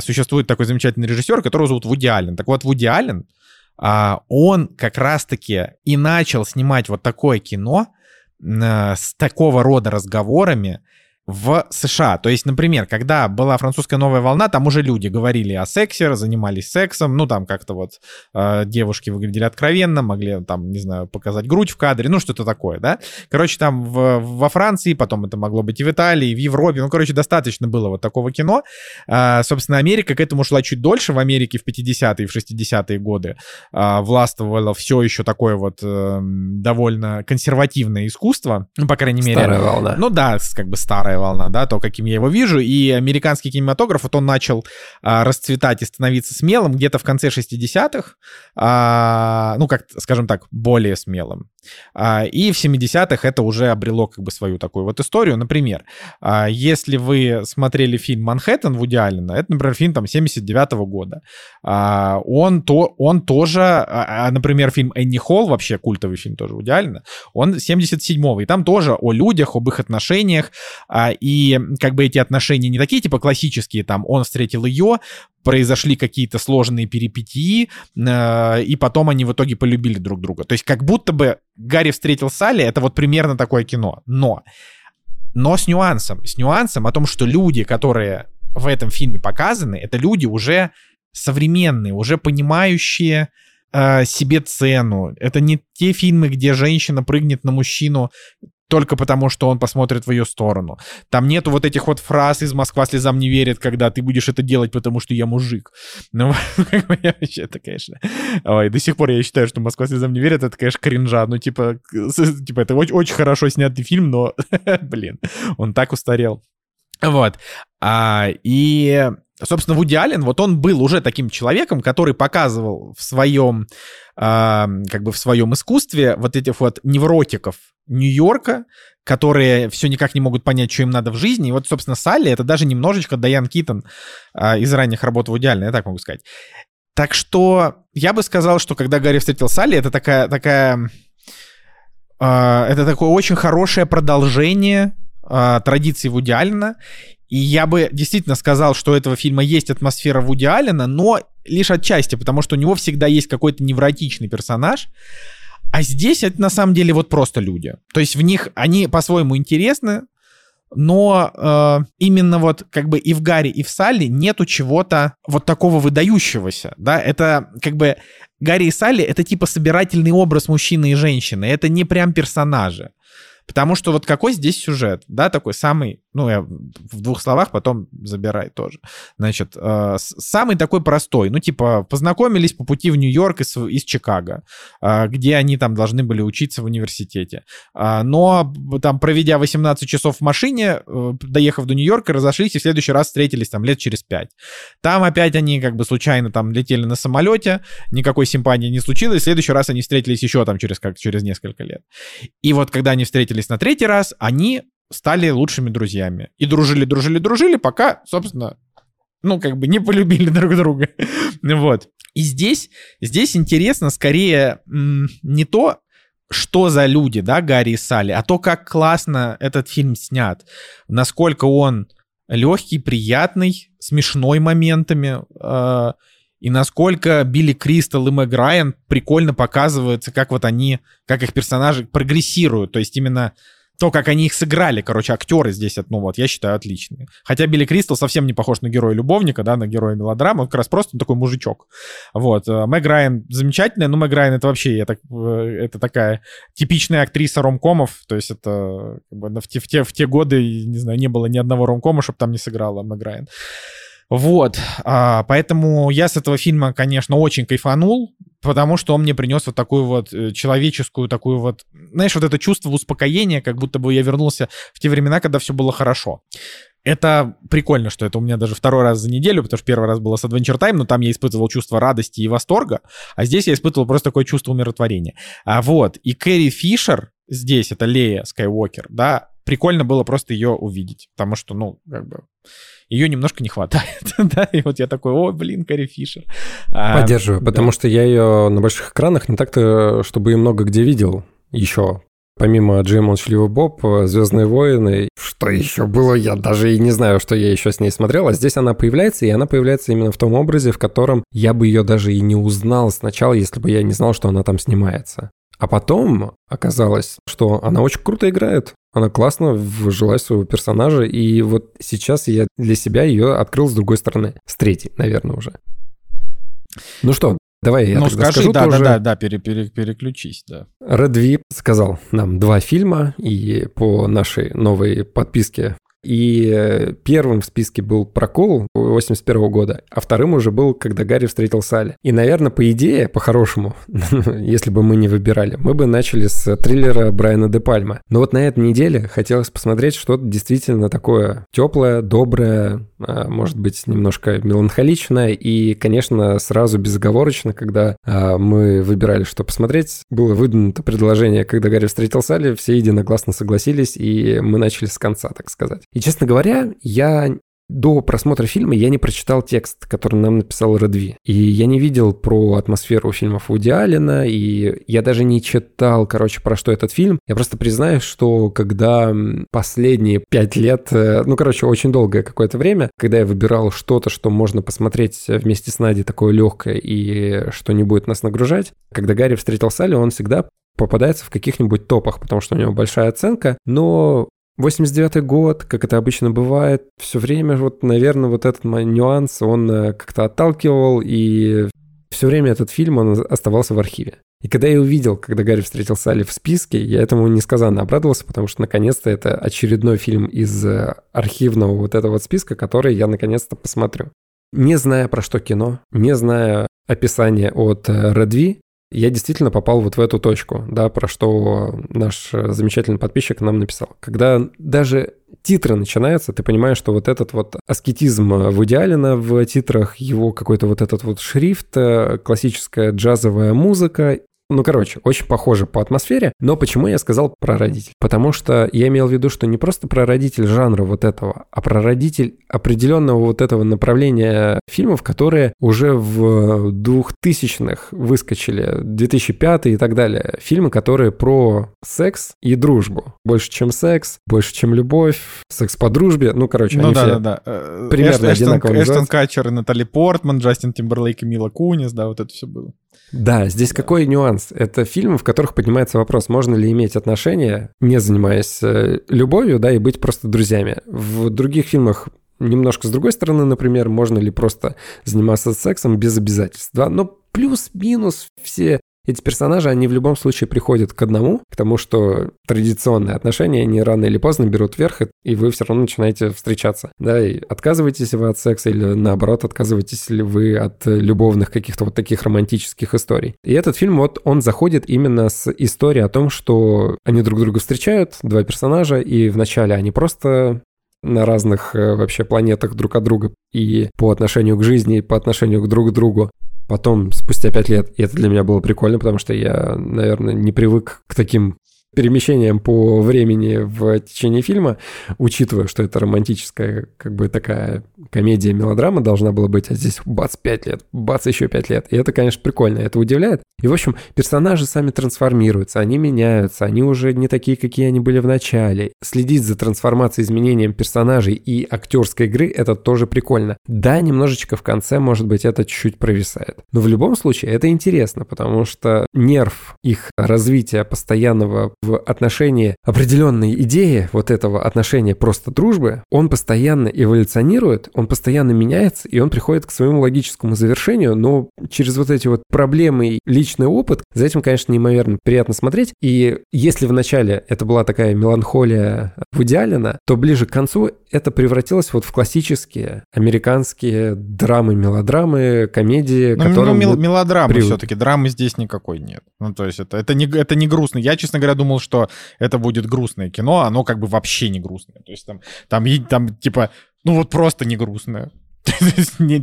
существует такой замечательный режиссер, которого зовут Вуди Аллен. Так вот, Вуди Аллен, а, он как раз-таки и начал снимать вот такое кино э, с такого рода разговорами, в США. То есть, например, когда была французская новая волна, там уже люди говорили о сексе, занимались сексом, ну там как-то вот э, девушки выглядели откровенно, могли там, не знаю, показать грудь в кадре, ну что-то такое, да. Короче, там в, во Франции, потом это могло быть и в Италии, и в Европе, ну, короче, достаточно было вот такого кино. Э, собственно, Америка к этому шла чуть дольше, в Америке в 50-е и в 60-е годы э, властвовало все еще такое вот э, довольно консервативное искусство, ну, по крайней мере. Старая волна. Ну да, как бы старая новая волна, да, то, каким я его вижу, и американский кинематограф, вот он начал а, расцветать и становиться смелым где-то в конце 60-х, а, ну, как, скажем так, более смелым. А, и в 70-х это уже обрело как бы свою такую вот историю. Например, а, если вы смотрели фильм «Манхэттен» Вуди Аллена, это, например, фильм там 79-го года, а, он, то, он тоже, например, фильм «Энни Холл», вообще культовый фильм тоже Вуди Аллена, он 77-го, и там тоже о людях, об их отношениях, и как бы эти отношения не такие типа классические, там он встретил ее, произошли какие-то сложные перипетии, э, и потом они в итоге полюбили друг друга. То есть как будто бы Гарри встретил Салли, это вот примерно такое кино. Но, но с нюансом, с нюансом о том, что люди, которые в этом фильме показаны, это люди уже современные, уже понимающие э, себе цену. Это не те фильмы, где женщина прыгнет на мужчину только потому, что он посмотрит в ее сторону. Там нету вот этих вот фраз из «Москва слезам не верит», когда ты будешь это делать, потому что я мужик. Ну, вообще, это, конечно... Ой, до сих пор я считаю, что «Москва слезам не верит», это, конечно, кринжа. Ну, типа, типа это очень, очень хорошо снятый фильм, но, блин, он так устарел. Вот. А, и, собственно, Вуди Аллен, вот он был уже таким человеком, который показывал в своем, а, как бы в своем искусстве вот этих вот невротиков Нью-Йорка, которые все никак не могут понять, что им надо в жизни. И вот, собственно, Салли — это даже немножечко Дайан Китон а, из ранних работ Вуди Аллена, я так могу сказать. Так что я бы сказал, что когда Гарри встретил Салли, это такая, такая, э, это такое очень хорошее продолжение э, традиции Вуди Аллена. И я бы действительно сказал, что у этого фильма есть атмосфера Вуди Аллена, но лишь отчасти, потому что у него всегда есть какой-то невротичный персонаж. А здесь это на самом деле вот просто люди. То есть в них они по-своему интересны, но э, именно вот как бы и в Гарри, и в Салли нету чего-то вот такого выдающегося, да, это как бы Гарри и Салли это типа собирательный образ мужчины и женщины, это не прям персонажи. Потому что вот какой здесь сюжет, да, такой самый, ну, я в двух словах потом забирай тоже. Значит, э, самый такой простой, ну, типа, познакомились по пути в Нью-Йорк из, из Чикаго, э, где они там должны были учиться в университете. Э, но там, проведя 18 часов в машине, э, доехав до Нью-Йорка, разошлись и в следующий раз встретились там лет через пять. Там опять они как бы случайно там летели на самолете, никакой симпатии не случилось, в следующий раз они встретились еще там через, как, через несколько лет. И вот когда они встретились на третий раз, они стали лучшими друзьями. И дружили, дружили, дружили, пока, собственно, ну, как бы не полюбили друг друга. вот. И здесь, здесь интересно скорее не то, что за люди, да, Гарри и Салли, а то, как классно этот фильм снят, насколько он легкий, приятный, смешной моментами, э, и насколько Билли Кристал и Мэг Райан прикольно показываются, как вот они, как их персонажи прогрессируют. То есть именно то, как они их сыграли, короче, актеры здесь, ну вот, я считаю, отличные. Хотя Билли Кристал совсем не похож на героя-любовника, да, на героя мелодрамы, он как раз просто такой мужичок. Вот. Э, Мэг Райан замечательная, но Мэг Райан это вообще, это, это такая типичная актриса ромкомов, то есть это как бы, в, те, в, те, в те годы, не знаю, не было ни одного ромкома, чтобы там не сыграла Мэг Райан. Вот, а, поэтому я с этого фильма, конечно, очень кайфанул, потому что он мне принес вот такую вот э, человеческую, такую вот, знаешь, вот это чувство успокоения, как будто бы я вернулся в те времена, когда все было хорошо. Это прикольно, что это у меня даже второй раз за неделю, потому что первый раз было с Adventure Time, но там я испытывал чувство радости и восторга, а здесь я испытывал просто такое чувство умиротворения. А вот, и Кэрри Фишер здесь, это Лея Скайуокер, да, прикольно было просто ее увидеть, потому что, ну, как бы ее немножко не хватает, да, и вот я такой, о, блин, Кэрри Фишер. А, Поддерживаю, да. потому что я ее на больших экранах не так-то, чтобы и много где видел еще. Помимо Джей Молчаливый Боб, Звездные войны, что еще было, я даже и не знаю, что я еще с ней смотрел. А здесь она появляется, и она появляется именно в том образе, в котором я бы ее даже и не узнал сначала, если бы я не знал, что она там снимается. А потом оказалось, что она очень круто играет. Она классно вжилась в своего персонажа, и вот сейчас я для себя ее открыл с другой стороны. С третьей, наверное, уже. Ну что, Давай я ну, тогда скажи, скажу да, тоже. да, да, да, пере, пере, переключись, да. V сказал нам два фильма, и по нашей новой подписке и э, первым в списке был «Прокол» 81 года, а вторым уже был «Когда Гарри встретил Салли». И, наверное, по идее, по-хорошему, если бы мы не выбирали, мы бы начали с триллера Брайана де Пальма. Но вот на этой неделе хотелось посмотреть что-то действительно такое теплое, доброе, а, может быть, немножко меланхоличное и, конечно, сразу безоговорочно, когда а, мы выбирали, что посмотреть, было выдвинуто предложение, когда Гарри встретил Салли, все единогласно согласились, и мы начали с конца, так сказать. И, честно говоря, я до просмотра фильма я не прочитал текст, который нам написал Редви. И я не видел про атмосферу фильмов Вуди Аллена, и я даже не читал, короче, про что этот фильм. Я просто признаюсь, что когда последние пять лет, э, ну, короче, очень долгое какое-то время, когда я выбирал что-то, что можно посмотреть вместе с Надей такое легкое и что не будет нас нагружать, когда Гарри встретил Салли, он всегда попадается в каких-нибудь топах, потому что у него большая оценка, но 89 год, как это обычно бывает, все время вот, наверное, вот этот нюанс, он э, как-то отталкивал, и все время этот фильм, он оставался в архиве. И когда я увидел, когда Гарри встретил Салли в списке, я этому несказанно обрадовался, потому что наконец-то это очередной фильм из э, архивного вот этого вот списка, который я наконец-то посмотрю. Не зная про что кино, не зная описания от Редви, э, я действительно попал вот в эту точку, да, про что наш замечательный подписчик нам написал. Когда даже титры начинаются, ты понимаешь, что вот этот вот аскетизм в идеале в титрах, его какой-то вот этот вот шрифт, э, классическая джазовая музыка ну, короче, очень похоже по атмосфере. Но почему я сказал прародитель? Потому что я имел в виду, что не просто прародитель жанра вот этого, а прародитель определенного вот этого направления фильмов, которые уже в 2000-х выскочили, 2005 и так далее. Фильмы, которые про секс и дружбу. Больше, чем секс, больше, чем любовь, секс по дружбе. Ну, короче, ну, они да, все да, да. Э, примерно Эштон, одинаково Эштон Катчер и Натали Портман, Джастин Тимберлейк и Мила Кунис, да, вот это все было. Да, здесь да. какой нюанс? Это фильмы, в которых поднимается вопрос, можно ли иметь отношения, не занимаясь э, любовью, да, и быть просто друзьями. В других фильмах немножко с другой стороны, например, можно ли просто заниматься сексом без обязательств, да, но плюс-минус все эти персонажи, они в любом случае приходят к одному, к тому, что традиционные отношения, они рано или поздно берут верх, и вы все равно начинаете встречаться. Да, и отказываетесь вы от секса или наоборот, отказываетесь ли вы от любовных каких-то вот таких романтических историй. И этот фильм, вот он заходит именно с историей о том, что они друг друга встречают, два персонажа, и вначале они просто на разных э, вообще планетах друг от друга и по отношению к жизни, и по отношению к друг другу. Потом, спустя пять лет, и это для меня было прикольно, потому что я, наверное, не привык к таким перемещением по времени в течение фильма, учитывая, что это романтическая, как бы такая комедия-мелодрама должна была быть, а здесь бац, 5 лет, бац, еще 5 лет. И это, конечно, прикольно, это удивляет. И, в общем, персонажи сами трансформируются, они меняются, они уже не такие, какие они были в начале. Следить за трансформацией, изменением персонажей и актерской игры — это тоже прикольно. Да, немножечко в конце, может быть, это чуть-чуть провисает. Но в любом случае это интересно, потому что нерв их развития постоянного в отношении определенной идеи вот этого отношения просто дружбы, он постоянно эволюционирует, он постоянно меняется, и он приходит к своему логическому завершению, но через вот эти вот проблемы и личный опыт, за этим, конечно, неимоверно приятно смотреть. И если в начале это была такая меланхолия в Аллена, то ближе к концу это превратилось вот в классические американские драмы, мелодрамы, комедии, ну, которые... Ну, мел- мелодрамы привык. все-таки, драмы здесь никакой нет. Ну, то есть это, это, не, это не грустно. Я, честно говоря, думал, что это будет грустное кино, оно как бы вообще не грустное. То есть там, там, там типа, ну вот просто не грустное.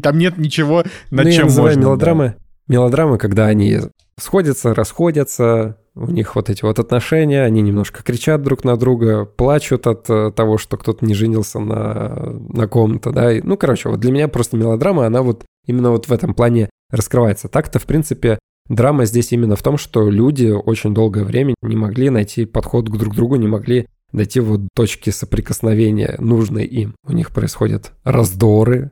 Там нет ничего, над ну, чем я называю можно... мелодрамы Мелодрамы, когда они сходятся, расходятся, у них вот эти вот отношения, они немножко кричат друг на друга, плачут от э, того, что кто-то не женился на, на ком-то, да. Ну, короче, вот для меня просто мелодрама, она вот именно вот в этом плане раскрывается. Так-то, в принципе, драма здесь именно в том, что люди очень долгое время не могли найти подход к друг другу, не могли найти вот точки соприкосновения нужной им. У них происходят раздоры,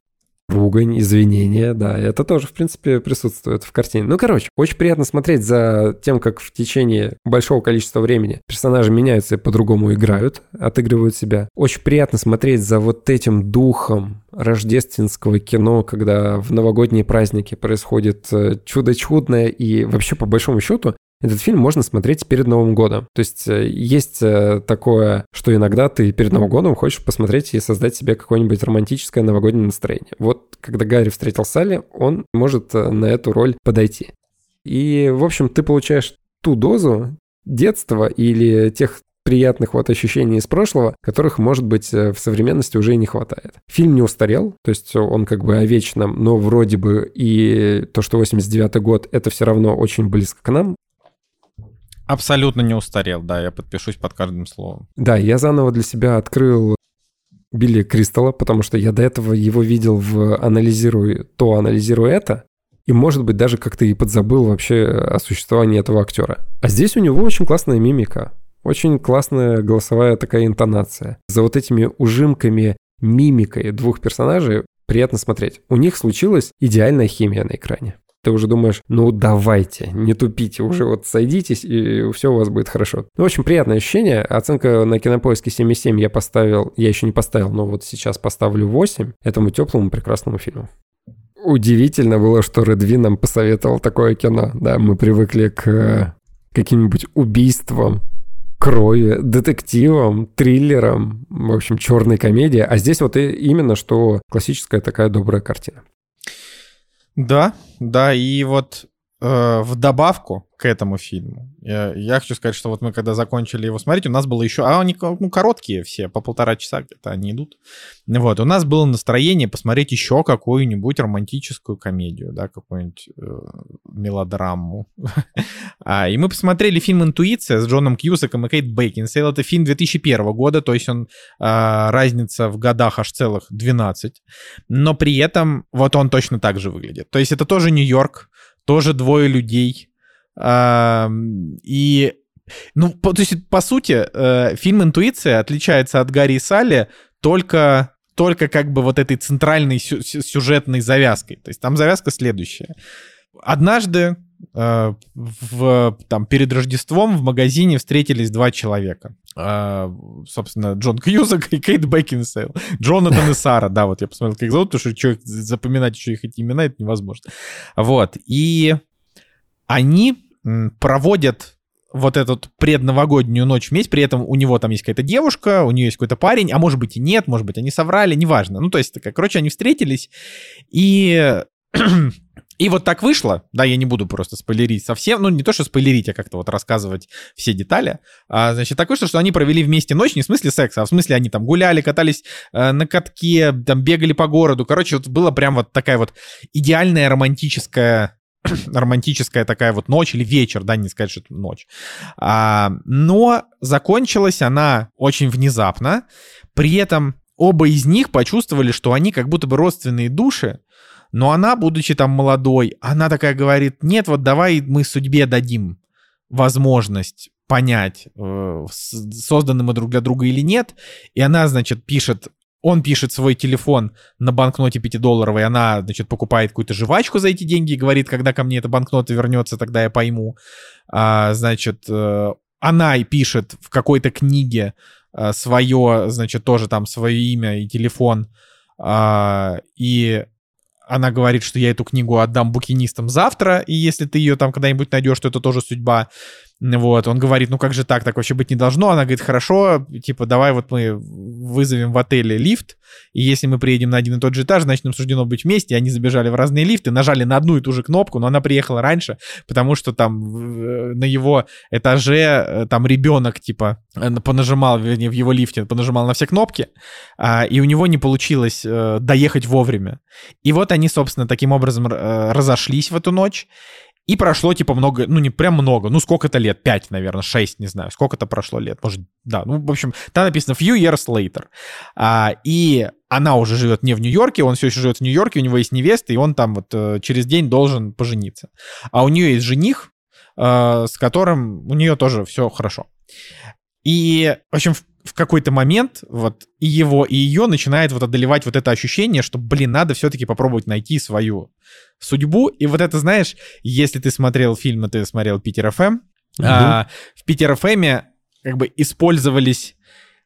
ругань, извинения, да, это тоже, в принципе, присутствует в картине. Ну, короче, очень приятно смотреть за тем, как в течение большого количества времени персонажи меняются и по-другому играют, отыгрывают себя. Очень приятно смотреть за вот этим духом рождественского кино, когда в новогодние праздники происходит э, чудо чудное, и вообще, по большому счету, этот фильм можно смотреть перед Новым годом. То есть э, есть э, такое, что иногда ты перед Новым годом хочешь посмотреть и создать себе какое-нибудь романтическое новогоднее настроение. Вот когда Гарри встретил Салли, он может э, на эту роль подойти. И, в общем, ты получаешь ту дозу детства или тех приятных вот ощущений из прошлого, которых, может быть, в современности уже и не хватает. Фильм не устарел, то есть он как бы о вечном, но вроде бы и то, что 89 год, это все равно очень близко к нам. Абсолютно не устарел, да, я подпишусь под каждым словом. Да, я заново для себя открыл Билли Кристалла, потому что я до этого его видел в «Анализируй то, анализируй это», и, может быть, даже как-то и подзабыл вообще о существовании этого актера. А здесь у него очень классная мимика, очень классная голосовая такая интонация. За вот этими ужимками, мимикой двух персонажей приятно смотреть. У них случилась идеальная химия на экране ты уже думаешь, ну давайте, не тупите, уже вот сойдитесь, и все у вас будет хорошо. Ну, в общем, приятное ощущение. Оценка на кинопоиске 7,7 я поставил, я еще не поставил, но вот сейчас поставлю 8 этому теплому прекрасному фильму. Удивительно было, что Редви нам посоветовал такое кино. Да, мы привыкли к э, каким-нибудь убийствам, крови, детективам, триллерам, в общем, черной комедии. А здесь вот именно что классическая такая добрая картина. Да, да, и вот в добавку к этому фильму. Я, я хочу сказать, что вот мы когда закончили его смотреть, у нас было еще... А они ну, короткие все, по полтора часа где-то они идут. Вот, у нас было настроение посмотреть еще какую-нибудь романтическую комедию, да, какую-нибудь э, мелодраму. а, и мы посмотрели фильм «Интуиция» с Джоном Кьюсаком и Кейт Бейкинсейл. Это фильм 2001 года, то есть он... Э, разница в годах аж целых 12. Но при этом вот он точно так же выглядит. То есть это тоже Нью-Йорк, тоже двое людей, и ну, по, то есть, по сути, э, фильм «Интуиция» отличается от Гарри и Салли только, только как бы вот этой центральной сю- сюжетной завязкой. То есть там завязка следующая. Однажды э, в, там, перед Рождеством в магазине встретились два человека. Э, собственно, Джон Кьюзак и Кейт Бекинсейл. Джонатан и Сара, да, вот я посмотрел, как зовут, потому что запоминать еще их имена, это невозможно. Вот, и они проводят вот эту предновогоднюю ночь вместе, при этом у него там есть какая-то девушка, у нее есть какой-то парень, а может быть и нет, может быть они соврали, неважно. Ну, то есть, такая, короче, они встретились, и... И вот так вышло, да, я не буду просто спойлерить совсем, ну не то, что спойлерить, а как-то вот рассказывать все детали. А, значит, так вышло, что они провели вместе ночь не в смысле секса, а в смысле они там гуляли, катались э, на катке, там бегали по городу. Короче, вот было прям вот такая вот идеальная романтическая романтическая такая вот ночь или вечер, да, не сказать, что это ночь. А, но закончилась она очень внезапно. При этом оба из них почувствовали, что они как будто бы родственные души, но она, будучи там молодой, она такая говорит, нет, вот давай мы судьбе дадим возможность понять, э, созданы мы друг для друга или нет. И она, значит, пишет он пишет свой телефон на банкноте 5-долларовой, она, значит, покупает какую-то жвачку за эти деньги и говорит, когда ко мне эта банкнота вернется, тогда я пойму. А, значит, э, она и пишет в какой-то книге э, свое, значит, тоже там свое имя и телефон. А, и она говорит, что я эту книгу отдам букинистам завтра, и если ты ее там когда-нибудь найдешь, то это тоже судьба. Вот, он говорит, ну как же так, так вообще быть не должно. Она говорит, хорошо, типа, давай вот мы вызовем в отеле лифт, и если мы приедем на один и тот же этаж, значит, нам суждено быть вместе. И они забежали в разные лифты, нажали на одну и ту же кнопку, но она приехала раньше, потому что там на его этаже э, там ребенок, типа, э, понажимал, вернее, в его лифте, понажимал на все кнопки, а, и у него не получилось э, доехать вовремя. И вот они, собственно, таким образом разошлись в эту ночь, и прошло, типа, много, ну, не прям много, ну, сколько-то лет, 5, наверное, 6, не знаю, сколько-то прошло лет, может, да, ну, в общем, там написано few years later. А, и она уже живет не в Нью-Йорке, он все еще живет в Нью-Йорке, у него есть невеста, и он там вот э, через день должен пожениться. А у нее есть жених, э, с которым у нее тоже все хорошо. И, в общем, в, в какой-то момент вот и его, и ее начинает вот одолевать вот это ощущение, что, блин, надо все-таки попробовать найти свою судьбу. И вот это, знаешь, если ты смотрел фильм, ты смотрел Питер ФМ, угу. а, в Питер ФМе как бы использовались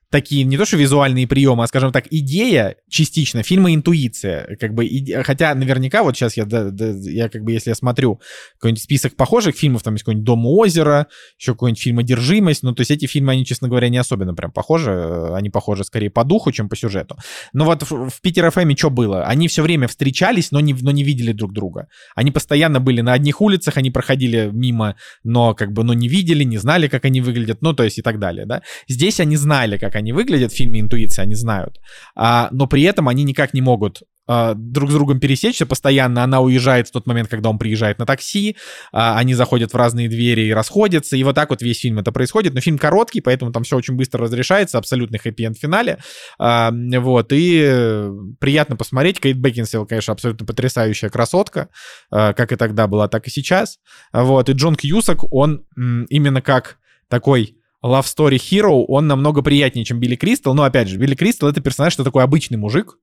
такие не то что визуальные приемы, а, скажем так, идея частично фильма «Интуиция». Как бы, иде... Хотя наверняка вот сейчас я, да, да, я как бы, если я смотрю какой-нибудь список похожих фильмов, там есть какой-нибудь «Дом у озера», еще какой-нибудь фильм «Одержимость», ну, то есть эти фильмы, они, честно говоря, не особенно прям похожи, они похожи скорее по духу, чем по сюжету. Но вот в, в «Питер ФМ» что было? Они все время встречались, но не, но не видели друг друга. Они постоянно были на одних улицах, они проходили мимо, но как бы, но не видели, не знали, как они выглядят, ну, то есть и так далее, да. Здесь они знали, как они выглядят в фильме «Интуиция», они знают. А, но при этом они никак не могут а, друг с другом пересечься постоянно. Она уезжает в тот момент, когда он приезжает на такси. А, они заходят в разные двери и расходятся. И вот так вот весь фильм это происходит. Но фильм короткий, поэтому там все очень быстро разрешается. Абсолютный хэппи-энд в финале. А, вот. И приятно посмотреть. Кейт Бекинсейл, конечно, абсолютно потрясающая красотка. Как и тогда была, так и сейчас. Вот. И Джон Кьюсак, он именно как такой Love Story Hero, он намного приятнее, чем Билли Кристал. Но, опять же, Билли Кристал — это персонаж, что такой обычный мужик,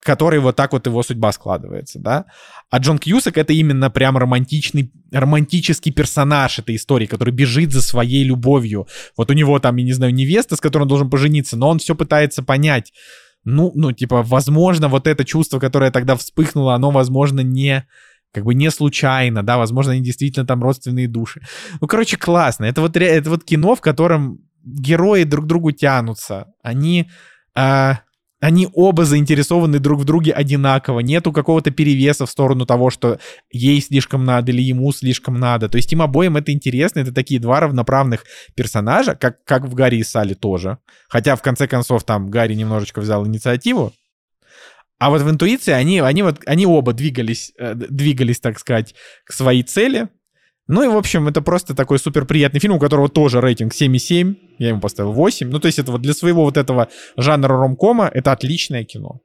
который вот так вот его судьба складывается, да. А Джон Кьюсак — это именно прям романтичный, романтический персонаж этой истории, который бежит за своей любовью. Вот у него там, я не знаю, невеста, с которой он должен пожениться, но он все пытается понять, ну, ну, типа, возможно, вот это чувство, которое тогда вспыхнуло, оно, возможно, не как бы не случайно, да, возможно, они действительно там родственные души. Ну, короче, классно. Это вот, это вот кино, в котором герои друг к другу тянутся. Они, э, они оба заинтересованы друг в друге одинаково. Нету какого-то перевеса в сторону того, что ей слишком надо или ему слишком надо. То есть им обоим это интересно. Это такие два равноправных персонажа, как, как в Гарри и Салли тоже. Хотя, в конце концов, там Гарри немножечко взял инициативу, а вот в интуиции они, они, вот, они оба двигались, э, двигались, так сказать, к своей цели. Ну и, в общем, это просто такой супер приятный фильм, у которого тоже рейтинг 7,7. Я ему поставил 8. Ну, то есть это вот для своего вот этого жанра ромкома это отличное кино.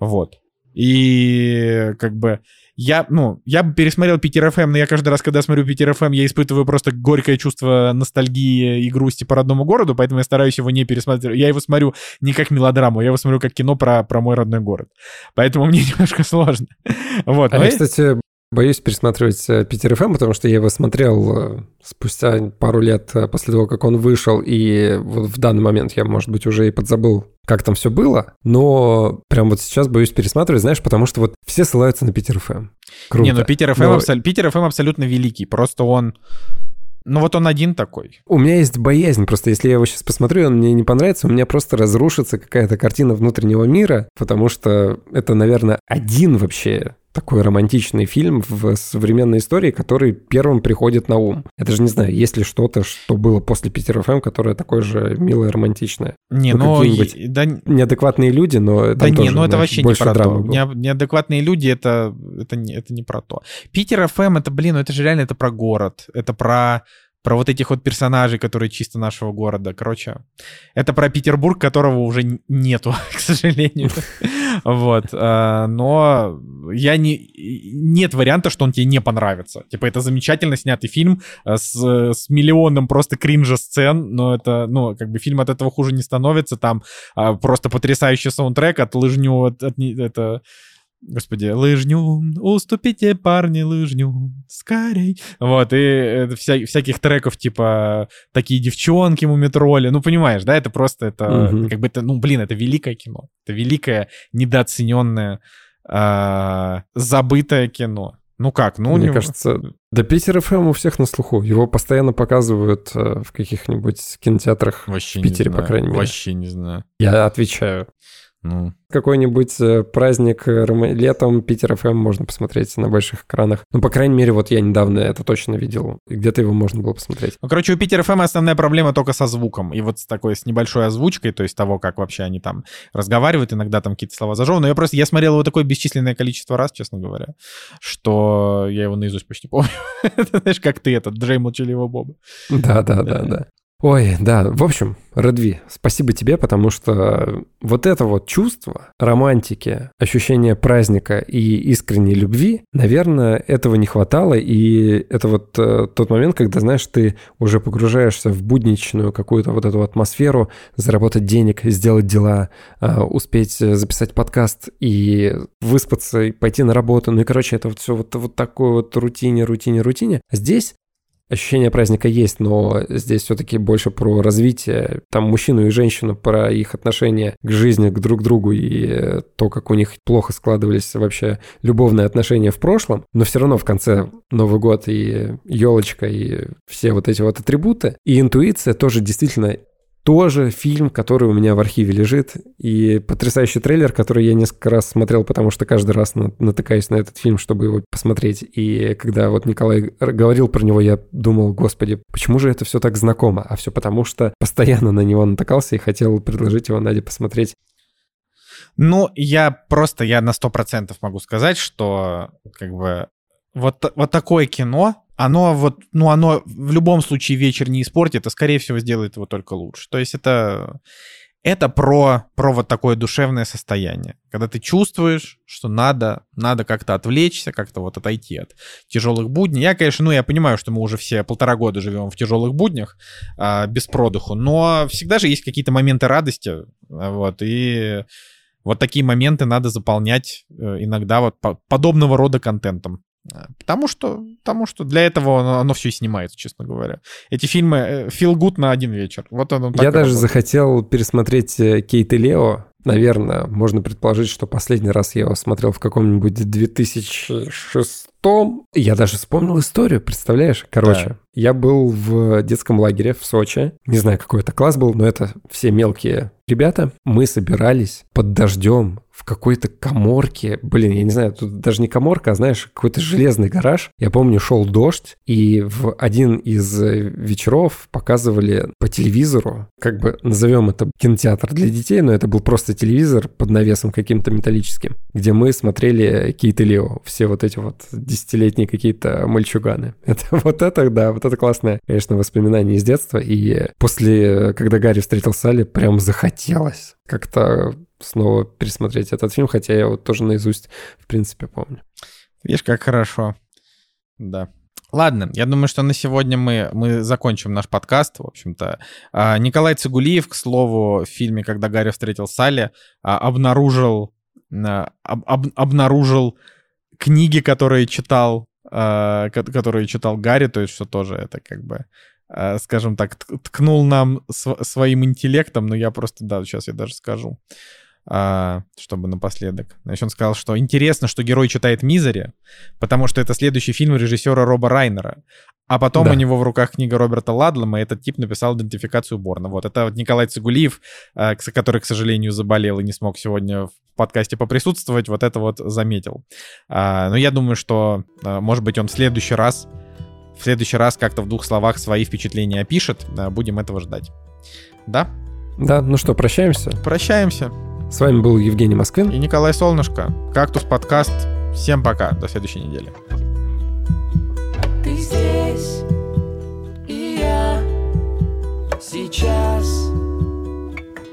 Вот. И как бы я, ну, я бы пересмотрел Питер ФМ, но я каждый раз, когда смотрю Питер ФМ, я испытываю просто горькое чувство ностальгии и грусти по родному городу, поэтому я стараюсь его не пересматривать. Я его смотрю не как мелодраму, я его смотрю как кино про, про мой родной город. Поэтому мне немножко сложно. Вот. А я, кстати, Боюсь пересматривать э, Питер FM, потому что я его смотрел э, спустя пару лет э, после того, как он вышел, и вот в данный момент я, может быть, уже и подзабыл, как там все было, но прям вот сейчас боюсь пересматривать, знаешь, потому что вот все ссылаются на Питер FM. Круто. Не, ну Питер FM, но... абсол... Питер FM абсолютно великий, просто он ну вот он один такой. У меня есть боязнь, просто если я его сейчас посмотрю, он мне не понравится, у меня просто разрушится какая-то картина внутреннего мира, потому что это, наверное, один вообще такой романтичный фильм в современной истории, который первым приходит на ум. Я даже не знаю, есть ли что-то, что было после Питера ФМ, которое такое же милое, романтичное. Не, ну, е- да, неадекватные люди, но да там не, тоже, ну это знаешь, вообще не про то. было. Не- Неадекватные люди это, это, не, это не про то. Питер ФМ это, блин, ну это же реально это про город. Это про, про вот этих вот персонажей, которые чисто нашего города. Короче, это про Петербург, которого уже нету, к сожалению. Вот. а, Но я не... Нет варианта, что он тебе не понравится. Типа, это замечательно снятый фильм а, с, с миллионом просто кринжа сцен, но это, ну, как бы фильм от этого хуже не становится. Там а, просто потрясающий саундтрек от лыжню, от, от это... Господи, лыжню, уступите, парни, лыжню, скорей. Вот, и это вся- всяких треков, типа, такие девчонки, мумитроли. Ну, понимаешь, да, это просто, это, Мгм. как бы это, ну, блин, это великое кино. Это великое, недооцененное, а, забытое кино. Ну как, ну... Мне него- кажется, да Питер ФМ у всех на слуху. Его постоянно показывают э, в каких-нибудь кинотеатрах. Вообще в Питере, по крайней мере. Вообще не знаю. Я отвечаю. Ну, Какой-нибудь э, праздник э, летом Питер ФМ можно посмотреть на больших экранах. Ну, по крайней мере, вот я недавно это точно видел. Где-то его можно было посмотреть. Ну, короче, у Питера ФМ основная проблема только со звуком. И вот с такой, с небольшой озвучкой, то есть того, как вообще они там разговаривают, иногда там какие-то слова зажеваны. Но я просто, я смотрел его такое бесчисленное количество раз, честно говоря, что я его наизусть почти помню. Это знаешь, как ты этот, Джей Молчаливого Боба. Да, да, да, да. Ой, да, в общем, Редви, спасибо тебе, потому что вот это вот чувство романтики, ощущение праздника и искренней любви, наверное, этого не хватало, и это вот э, тот момент, когда, знаешь, ты уже погружаешься в будничную какую-то вот эту атмосферу, заработать денег, сделать дела, э, успеть записать подкаст и выспаться, и пойти на работу, ну и, короче, это вот все вот, вот такой вот рутине, рутине, рутине. Здесь Ощущение праздника есть, но здесь все-таки больше про развитие, там, мужчину и женщину, про их отношение к жизни, к друг другу и э, то, как у них плохо складывались вообще любовные отношения в прошлом. Но все равно в конце Новый год и елочка, и все вот эти вот атрибуты. И интуиция тоже действительно тоже фильм, который у меня в архиве лежит, и потрясающий трейлер, который я несколько раз смотрел, потому что каждый раз на- натыкаюсь на этот фильм, чтобы его посмотреть. И когда вот Николай говорил про него, я думал, господи, почему же это все так знакомо? А все потому, что постоянно на него натыкался и хотел предложить его Наде посмотреть. Ну, я просто, я на 100% могу сказать, что как бы вот, вот такое кино, оно вот, ну, оно в любом случае вечер не испортит, а скорее всего сделает его только лучше. То есть это, это про, про вот такое душевное состояние, когда ты чувствуешь, что надо, надо как-то отвлечься, как-то вот отойти от тяжелых будней. Я, конечно, ну, я понимаю, что мы уже все полтора года живем в тяжелых буднях, а, без продыху, но всегда же есть какие-то моменты радости, а, вот, и вот такие моменты надо заполнять э, иногда вот по- подобного рода контентом. Э, Потому что, потому что для этого оно, оно все и снимается, честно говоря. Эти фильмы э, feel good на один вечер. Вот оно я даже работает. захотел пересмотреть э, Кейт и Лео. Наверное, можно предположить, что последний раз я его смотрел в каком-нибудь 2006 я даже вспомнил историю, представляешь? Короче, Да. я был в детском лагере в Сочи. Не знаю, какой это класс был, но это все мелкие ребята. Мы собирались под дождем в какой-то коморке. Блин, я не знаю, тут даже не коморка, а, знаешь, какой-то железный гараж. Я помню, шел дождь, и в один из э, вечеров показывали по телевизору, как бы назовем это кинотеатр для детей, но это был просто телевизор под навесом каким-то металлическим, где мы смотрели Кейт и Лео, все вот эти вот десятилетние какие-то мальчуганы. Это вот это, да, вот это классное, конечно, воспоминание из детства. И после, когда Гарри встретил Салли, прям захотелось как-то снова пересмотреть этот фильм, хотя я вот тоже наизусть, в принципе, помню. Видишь, как хорошо. Да. Ладно, я думаю, что на сегодня мы, мы закончим наш подкаст, в общем-то. А, Николай Цигулиев, к слову, в фильме «Когда Гарри встретил Салли» а, обнаружил, а, об- об- обнаружил книги, которые читал, ко- которые читал Гарри, то есть что тоже это как бы, скажем так, ткнул нам св- своим интеллектом, но я просто, да, сейчас я даже скажу. А, чтобы напоследок. Значит, он сказал, что интересно, что герой читает «Мизери», потому что это следующий фильм режиссера Роба Райнера. А потом Да. у него в руках книга Роберта Ладлама, и этот тип написал идентификацию Борна. Вот, это вот Николай Цигулиев, а, который, к сожалению, заболел и не смог сегодня в подкасте поприсутствовать, вот это вот заметил. А, Но я думаю, что, может быть, он в следующий раз, в следующий раз как-то в двух словах свои впечатления опишет. Будем этого ждать. Да, Да, ну что, прощаемся. прощаемся. С вами был Евгений Москвин. И Николай Солнышко. Кактус подкаст. Всем пока. До следующей недели. Ты здесь, и я сейчас.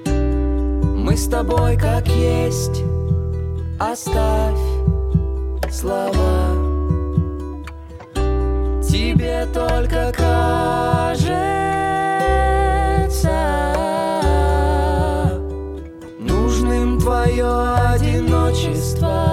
Мы с тобой как есть. Оставь слова. Тебе только кажется твое одиночество.